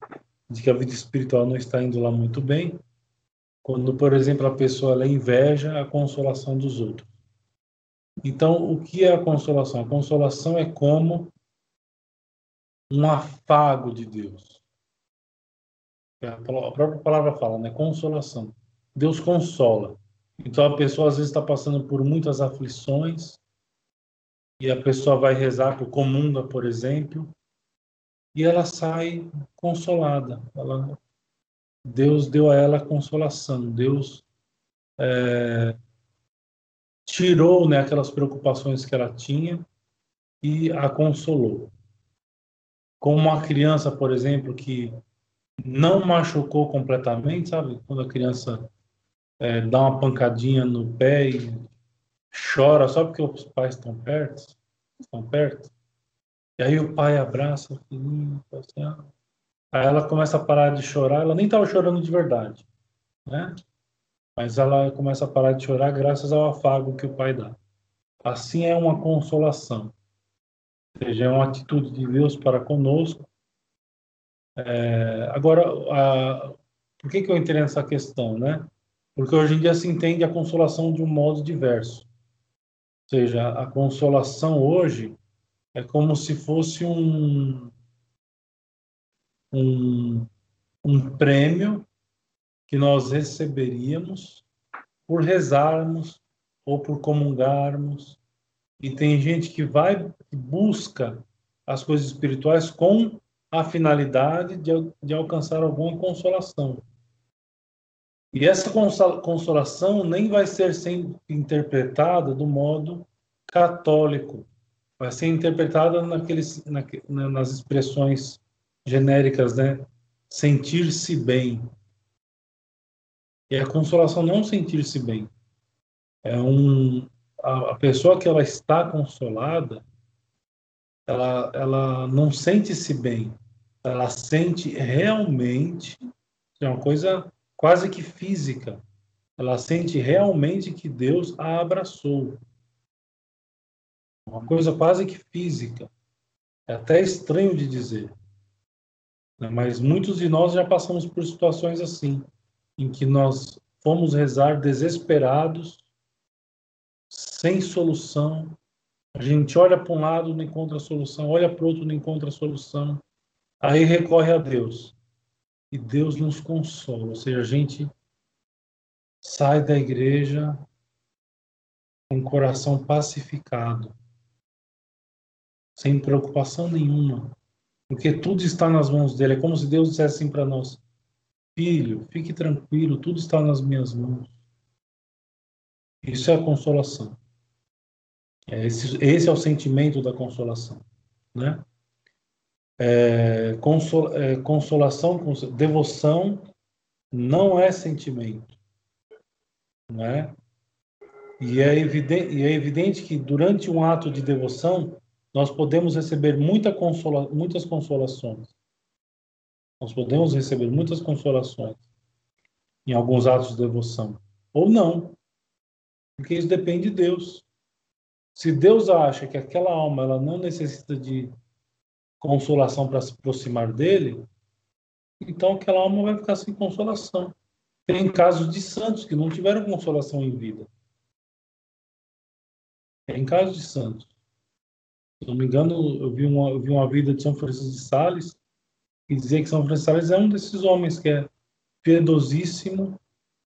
de que a vida espiritual não está indo lá muito bem, quando, por exemplo, a pessoa ela inveja a consolação dos outros. Então, o que é a consolação? A consolação é como um afago de Deus. A própria palavra fala, né? Consolação. Deus consola. Então, a pessoa às vezes está passando por muitas aflições e a pessoa vai rezar por comunga, por exemplo, e ela sai consolada. Ela, Deus deu a ela consolação. Deus é, tirou né, aquelas preocupações que ela tinha e a consolou. Como uma criança, por exemplo, que não machucou completamente, sabe? Quando a criança é, dá uma pancadinha no pé e chora só porque os pais estão perto, estão perto. E aí o pai abraça o filhinho, assim, ah. aí ela começa a parar de chorar, ela nem estava chorando de verdade, né? Mas ela começa a parar de chorar graças ao afago que o pai dá. Assim é uma consolação. Ou seja, é uma atitude de Deus para conosco. É, agora, a, por que, que eu entrei nessa questão, né? Porque hoje em dia se entende a consolação de um modo diverso. Ou seja, a consolação hoje é como se fosse um, um, um prêmio que nós receberíamos por rezarmos ou por comungarmos. E tem gente que vai, que busca as coisas espirituais com a finalidade de, de alcançar alguma consolação. E essa consolação nem vai ser sempre interpretada do modo católico, vai ser interpretada naqueles, na, nas expressões genéricas, né? Sentir-se bem. E a consolação não sentir-se bem. É um a, a, pessoa que ela está consolada, ela ela não sente-se bem. Ela sente realmente é uma coisa quase que física. Ela sente realmente que Deus a abraçou. Uma coisa quase que física. É até estranho de dizer. Né? Mas muitos de nós já passamos por situações assim, em que nós fomos rezar desesperados, sem solução. A gente olha para um lado, não encontra solução, olha para o outro, não encontra solução. Aí recorre a Deus. E Deus nos consola. Ou seja, a gente sai da igreja com o coração pacificado, sem preocupação nenhuma, porque tudo está nas mãos dele. É como se Deus dissesse assim para nós: Filho, fique tranquilo, tudo está nas minhas mãos. Isso é a consolação. É esse, esse é o sentimento da consolação, né? É, consol, é, consolação, consol, devoção não é sentimento, né? E é, evidente, e é evidente que durante um ato de devoção nós podemos receber muita consola, muitas consolações. Nós podemos receber muitas consolações em alguns atos de devoção. Ou não. Porque isso depende de Deus. Se Deus acha que aquela alma ela não necessita de consolação para se aproximar dele, então aquela alma vai ficar sem consolação. Tem casos de santos que não tiveram consolação em vida. Tem casos de santos. Se não me engano, eu vi uma, eu vi uma vida de São Francisco de Sales e dizia que São Francisco de Sales é um desses homens que é piedosíssimo,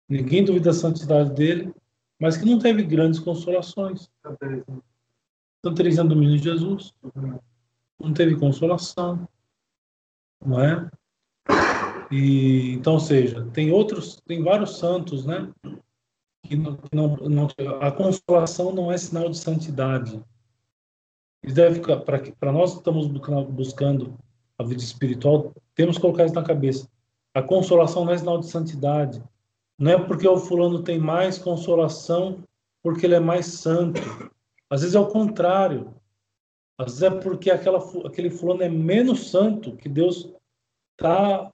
ninguém duvida da santidade dele, mas que não teve grandes consolações. Santa Teresinha do Menino Jesus não teve consolação, não é? E então, ou seja, tem outros, tem vários santos, né? Que não, não, não a consolação não é sinal de santidade deve para nós que estamos buscando a vida espiritual, temos que colocar isso na cabeça. A consolação não é sinal de santidade. Não é porque o fulano tem mais consolação porque ele é mais santo. Às vezes é o contrário. Às vezes é porque aquela, aquele fulano é menos santo que Deus está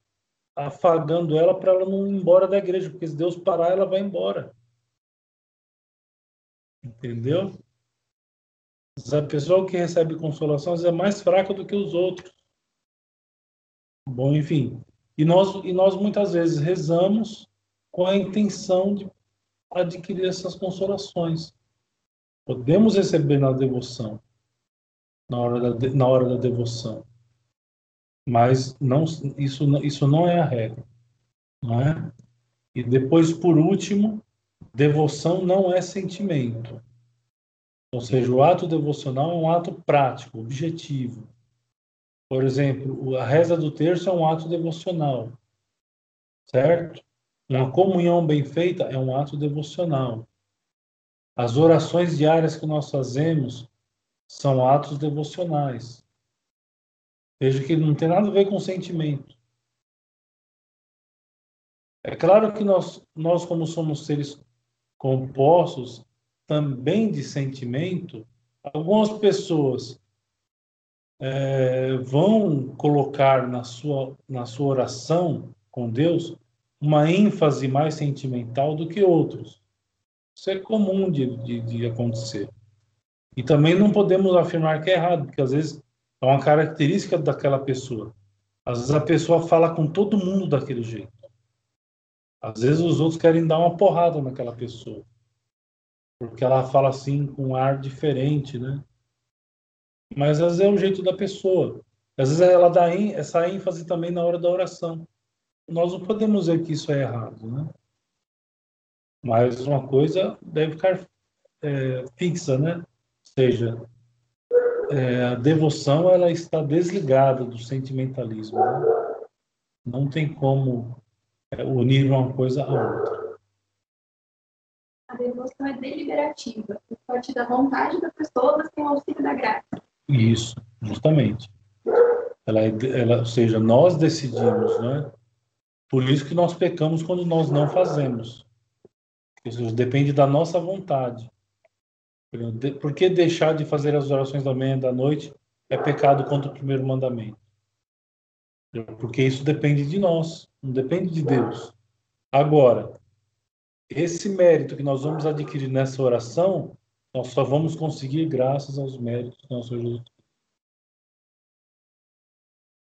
afagando ela para ela não ir embora da igreja, porque se Deus parar, ela vai embora. Entendeu? A pessoa que recebe consolação é mais fraca do que os outros. Bom, enfim. E nós, e nós muitas vezes rezamos com a intenção de adquirir essas consolações. Podemos receber na devoção, na hora da, na hora da devoção. Mas não, isso, isso não é a regra. Não é? E depois, por último, devoção não é sentimento. Ou seja, o ato devocional é um ato prático, objetivo. Por exemplo, a reza do terço é um ato devocional, certo? Uma comunhão bem feita é um ato devocional. As orações diárias que nós fazemos são atos devocionais. Veja que não tem nada a ver com sentimento. É claro que nós, nós como somos seres compostos, também de sentimento, algumas pessoas é, vão colocar na sua, na sua oração com Deus uma ênfase mais sentimental do que outros. Isso é comum de, de, de acontecer. E também não podemos afirmar que é errado, porque às vezes é uma característica daquela pessoa. Às vezes a pessoa fala com todo mundo daquele jeito. Às vezes os outros querem dar uma porrada naquela pessoa porque ela fala assim com um ar diferente, né? Mas às vezes é o jeito da pessoa. Às vezes ela dá essa ênfase também na hora da oração. Nós não podemos dizer que isso é errado, né? Mas uma coisa deve ficar é, fixa, né? Ou seja, é, a devoção ela está desligada do sentimentalismo. Né? Não tem como é, unir uma coisa à outra. A devoção é deliberativa, a partir da vontade da pessoa, mas tem o auxílio da graça. Isso, justamente. Ela, é ela, ou seja, nós decidimos, né? Por isso que nós pecamos quando nós não fazemos. Isso depende da nossa vontade. Por que deixar de fazer as orações da manhã e da noite é pecado contra o primeiro mandamento? Porque isso depende de nós, não depende de Deus. Agora, esse mérito que nós vamos adquirir nessa oração, nós só vamos conseguir graças aos méritos do nosso Jesus.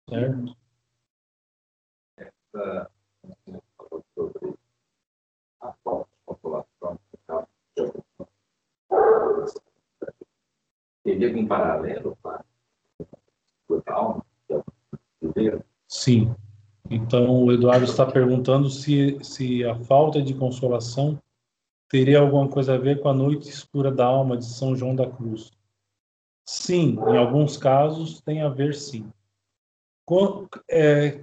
Certo? Essa, sobre a de população teria algum paralelo para a alma? Sim. Então, o Eduardo está perguntando se, se a falta de consolação teria alguma coisa a ver com a noite escura da alma de São João da Cruz. Sim, em alguns casos tem a ver sim.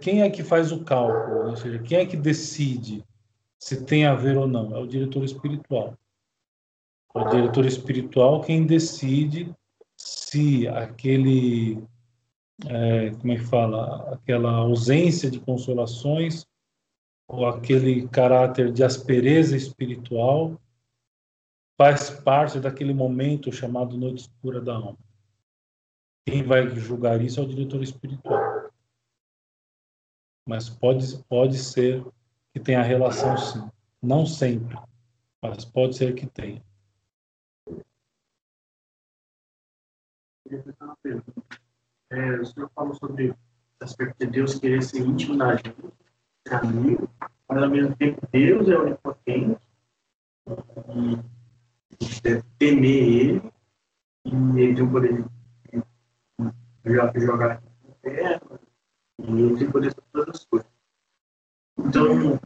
quem é que faz o cálculo? Ou seja, quem é que decide se tem a ver ou não? É o diretor espiritual. É o diretor espiritual quem decide se aquele é, como é que fala, aquela ausência de consolações ou aquele caráter de aspereza espiritual faz parte daquele momento chamado noite escura da alma. Quem vai julgar isso é o diretor espiritual. Mas pode, pode ser que tenha relação sim. Não sempre, mas pode ser que tenha. É, o senhor falou sobre o aspecto de Deus querer ser íntimo gente, amigo, mas ao mesmo tempo Deus é onipotente e deve temer Ele e Ele tem o poder de jogar no inferno e Ele tem poder sobre todas as coisas. Então,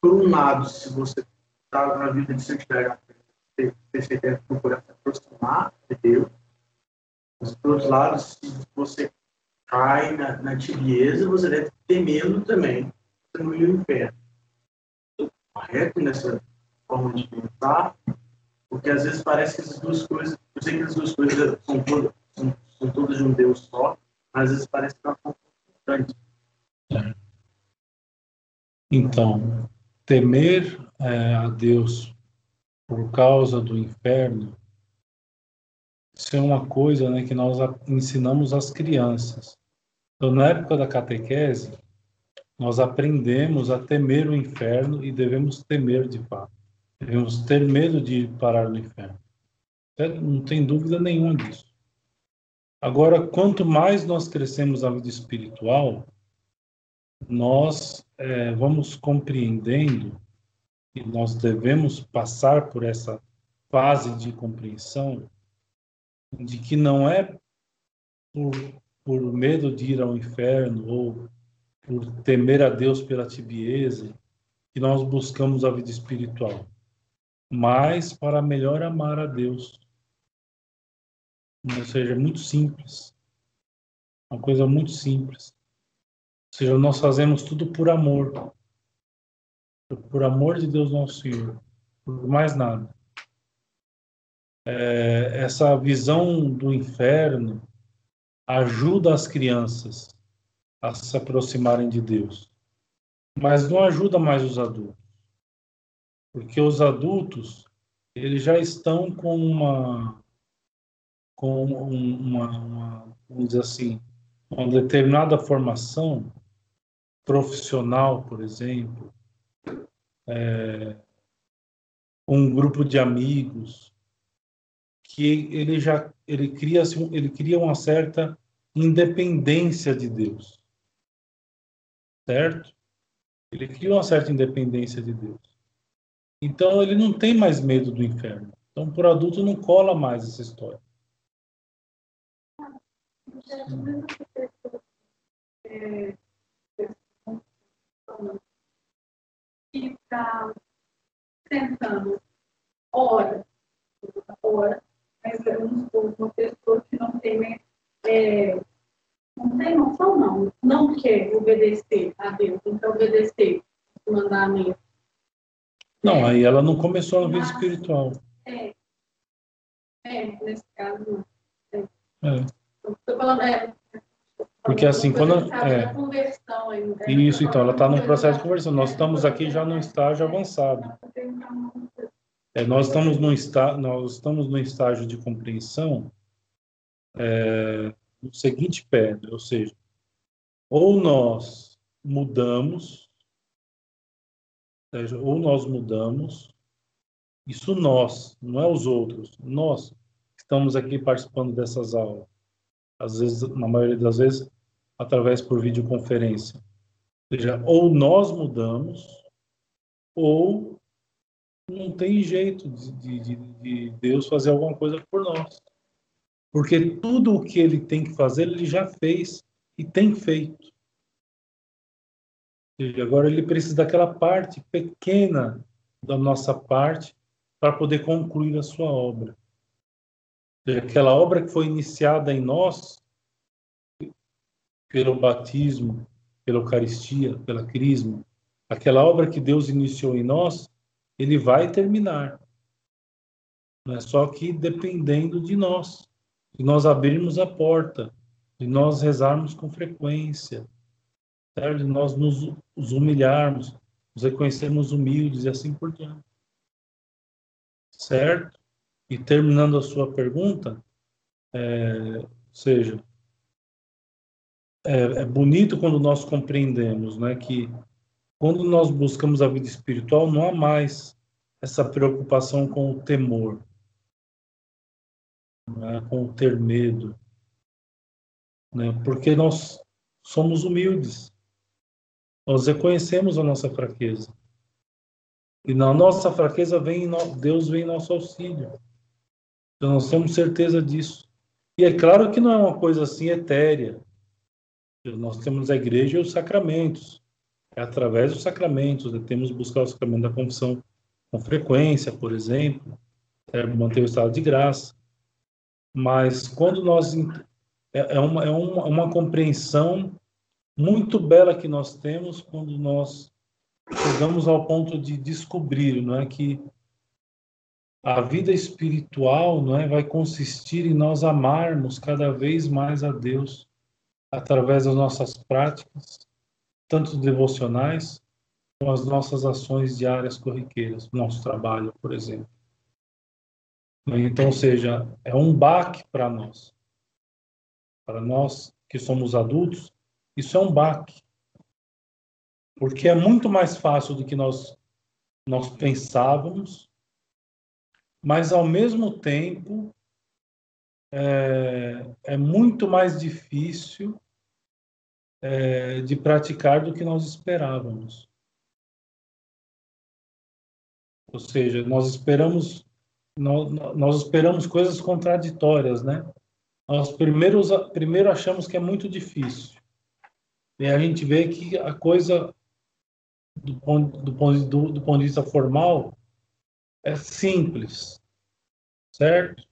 por um lado, se você está na vida de santidade, você deve procurar se aproximar de Deus, mas, por outro lado, se você cai na, na tibieza, você deve temê-lo também, ao inferno. Correto nessa forma de pensar? Porque às vezes parece que essas duas coisas, eu sei que as duas coisas são todas, são, são todas de um Deus só, mas às vezes parece que elas são conflitantes. Então, temer é, a Deus por causa do inferno isso é uma coisa né, que nós ensinamos às crianças. Então, na época da catequese, nós aprendemos a temer o inferno e devemos temer de fato. Devemos ter medo de parar no inferno. Não tem dúvida nenhuma disso. Agora, quanto mais nós crescemos a vida espiritual, nós é, vamos compreendendo e nós devemos passar por essa fase de compreensão de que não é por, por medo de ir ao inferno ou por temer a Deus pela tibieza que nós buscamos a vida espiritual, mas para melhor amar a Deus. Ou seja, é muito simples. Uma coisa muito simples. Ou seja, nós fazemos tudo por amor. Por amor de Deus nosso Senhor. Por mais nada é, essa visão do inferno ajuda as crianças a se aproximarem de Deus, mas não ajuda mais os adultos, porque os adultos eles já estão com uma com uma, uma vamos dizer assim uma determinada formação profissional, por exemplo, é, um grupo de amigos, que ele já ele cria ele cria uma certa independência de Deus, certo? Ele cria uma certa independência de Deus. Então ele não tem mais medo do inferno. Então por adulto não cola mais essa história. Fica sentando hora, hora, mas vamos supor, uma pessoa que não tem, é, não tem noção, não, não quer obedecer a Deus, não quer obedecer o mandamento. Não, aí ela não começou na vida espiritual. É. É, nesse caso. É. É. Tô falando, é. Porque assim, quando. É. É, ainda. isso, então, ela está num processo de conversão. Nós estamos aqui já num estágio avançado. É, nós, estamos num está, nós estamos num estágio de compreensão é, no seguinte pé, né? ou seja, ou nós mudamos, ou seja, ou nós mudamos, isso nós, não é os outros, nós estamos aqui participando dessas aulas, às vezes, na maioria das vezes, através por videoconferência. Ou seja, ou nós mudamos, ou não tem jeito de, de, de, Deus fazer alguma coisa por nós. Porque tudo o que ele tem que fazer, ele já fez e tem feito. E agora ele precisa daquela parte pequena da nossa parte para poder concluir a sua obra. Aquela obra que foi iniciada em nós pelo batismo, pela Eucaristia, pela Crisma, aquela obra que Deus iniciou em nós, ele vai terminar. Não é só que dependendo de nós, de nós abrirmos a porta, de nós rezarmos com frequência, certo? de nós nos, nos humilharmos, nos reconhecermos humildes e assim por diante. Certo? E terminando a sua pergunta, é, ou seja, é, é bonito quando nós compreendemos né, que quando nós buscamos a vida espiritual, não há mais essa preocupação com o temor, né, com o ter medo, né, porque nós somos humildes, nós reconhecemos a nossa fraqueza. E na nossa fraqueza vem Deus vem em nosso auxílio. Então nós temos certeza disso. E é claro que não é uma coisa assim etérea. Nós temos a igreja e os sacramentos é através dos sacramentos, né? temos buscar o sacramento da confissão com frequência, por exemplo, é, manter o estado de graça. Mas quando nós é, é, uma, é uma, uma compreensão muito bela que nós temos quando nós chegamos ao ponto de descobrir, não é que a vida espiritual, não é, vai consistir em nós amarmos cada vez mais a Deus através das nossas práticas, tanto devocionais como as nossas ações diárias corriqueiras, nosso trabalho, por exemplo. Então, ou seja, é um baque para nós. Para nós que somos adultos, isso é um baque. Porque é muito mais fácil do que nós, nós pensávamos, mas ao mesmo tempo é, é muito mais difícil é, de praticar do que nós esperávamos. Ou seja, nós esperamos nós, nós esperamos coisas contraditórias, né? Nós primeiro, primeiro achamos que é muito difícil. E a gente vê que a coisa, do ponto, do ponto, do, do ponto de vista formal, é simples, certo?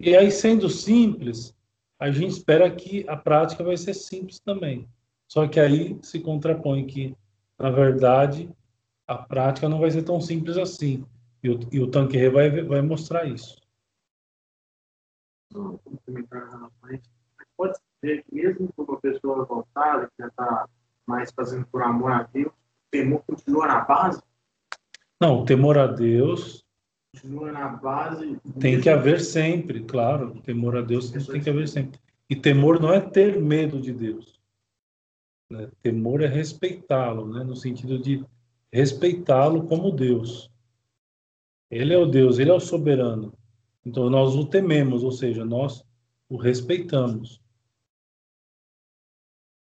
E aí, sendo simples, a gente espera que a prática vai ser simples também. Só que aí se contrapõe que, na verdade, a prática não vai ser tão simples assim. E o, e o vai, vai mostrar isso. Pode ser que mesmo com uma pessoa voltada, que já está mais fazendo por amor a Deus, o temor continua na base? Não, o temor a Deus continua na base. Tem que haver sempre, claro. Temor a Deus tem que haver sempre. E temor não é ter medo de Deus. Né? Temor é respeitá-lo, né? no sentido de respeitá-lo como Deus. Ele é o Deus, ele é o soberano. Então nós o tememos, ou seja, nós o respeitamos.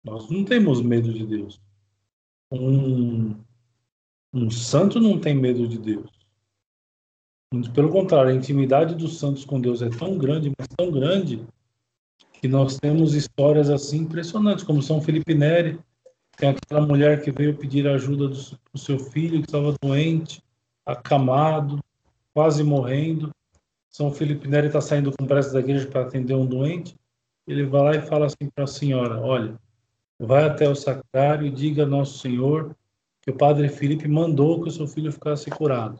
Nós não temos medo de Deus. Um, um santo não tem medo de Deus. Pelo contrário, a intimidade dos santos com Deus é tão grande, mas tão grande, que nós temos histórias assim impressionantes, como São Felipe Neri, tem aquela mulher que veio pedir ajuda do, do seu filho que estava doente, acamado, quase morrendo. São Felipe Neri está saindo com pressa da igreja para atender um doente. Ele vai lá e fala assim para a senhora: Olha, vai até o sacrário e diga a Nosso Senhor que o padre Felipe mandou que o seu filho ficasse curado.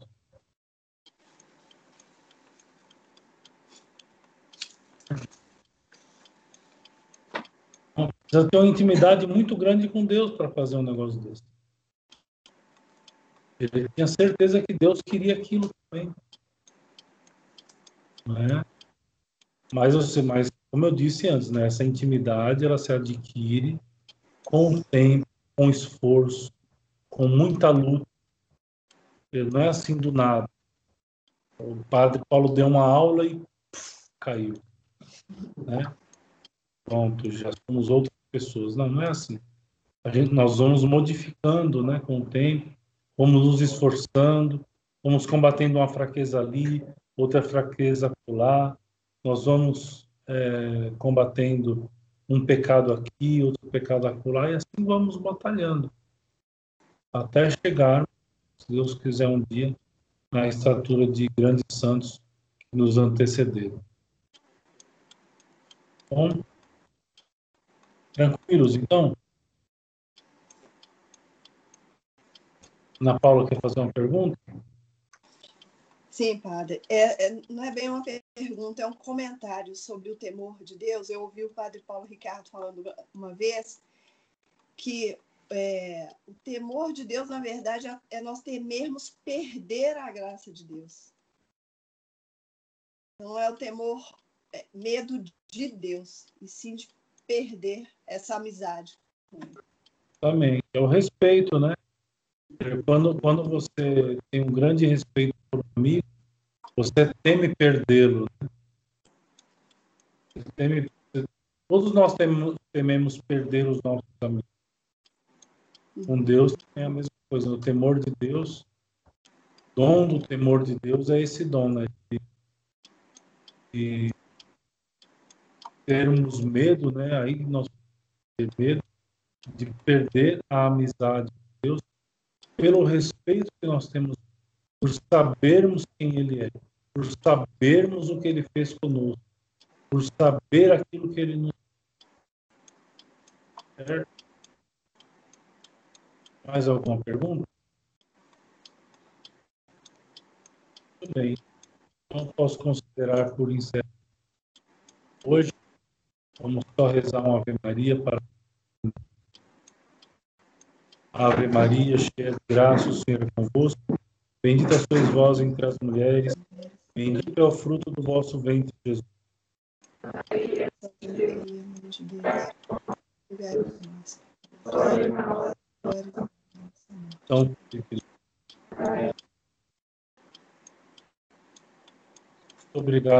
Precisa ter uma intimidade muito grande com Deus para fazer um negócio desse. Ele tinha certeza que Deus queria aquilo também. Né? Mas, mas, como eu disse antes, né, essa intimidade ela se adquire com o tempo, com esforço, com muita luta. Não é assim do nada. O padre Paulo deu uma aula e pff, caiu. Né? Pronto, já somos outras pessoas. Não, não é assim. Gente, nós vamos modificando né, com o tempo, vamos nos esforçando, vamos combatendo uma fraqueza ali, outra fraqueza lá, nós vamos é, combatendo um pecado aqui, outro pecado acolá, e assim vamos batalhando, até chegar, se Deus quiser um dia, na estatura de grandes santos que nos antecederam. Bom, tranquilos, então? Ana Paula quer fazer uma pergunta? Sim, padre. É, é, não é bem uma pergunta, é um comentário sobre o temor de Deus. Eu ouvi o padre Paulo Ricardo falando uma vez que é, o temor de Deus, na verdade, é, é nós temermos perder a graça de Deus. Não é o temor, é medo de Deus, e sim de perder essa amizade. Também. É o respeito, né? Quando, quando você tem um grande respeito por um amigo, você teme perdê-lo. Teme, todos nós tememos, tememos perder os nossos amigos. Com Deus é a mesma coisa. O temor de Deus, dom do temor de Deus é esse dom, né? De, de termos medo, né? Aí nós temos medo de perder a amizade de Deus pelo respeito que nós temos por sabermos quem Ele é, por sabermos o que Ele fez conosco, por saber aquilo que Ele nos. Certo? Mais alguma pergunta? Tudo bem. Não posso considerar por encerrado. Hoje, vamos só rezar uma Ave Maria para. Ave Maria, cheia de graça, o Senhor é convosco. Bendita sois vós entre as mulheres, bendito é o fruto do vosso ventre, Jesus. Então, obrigado.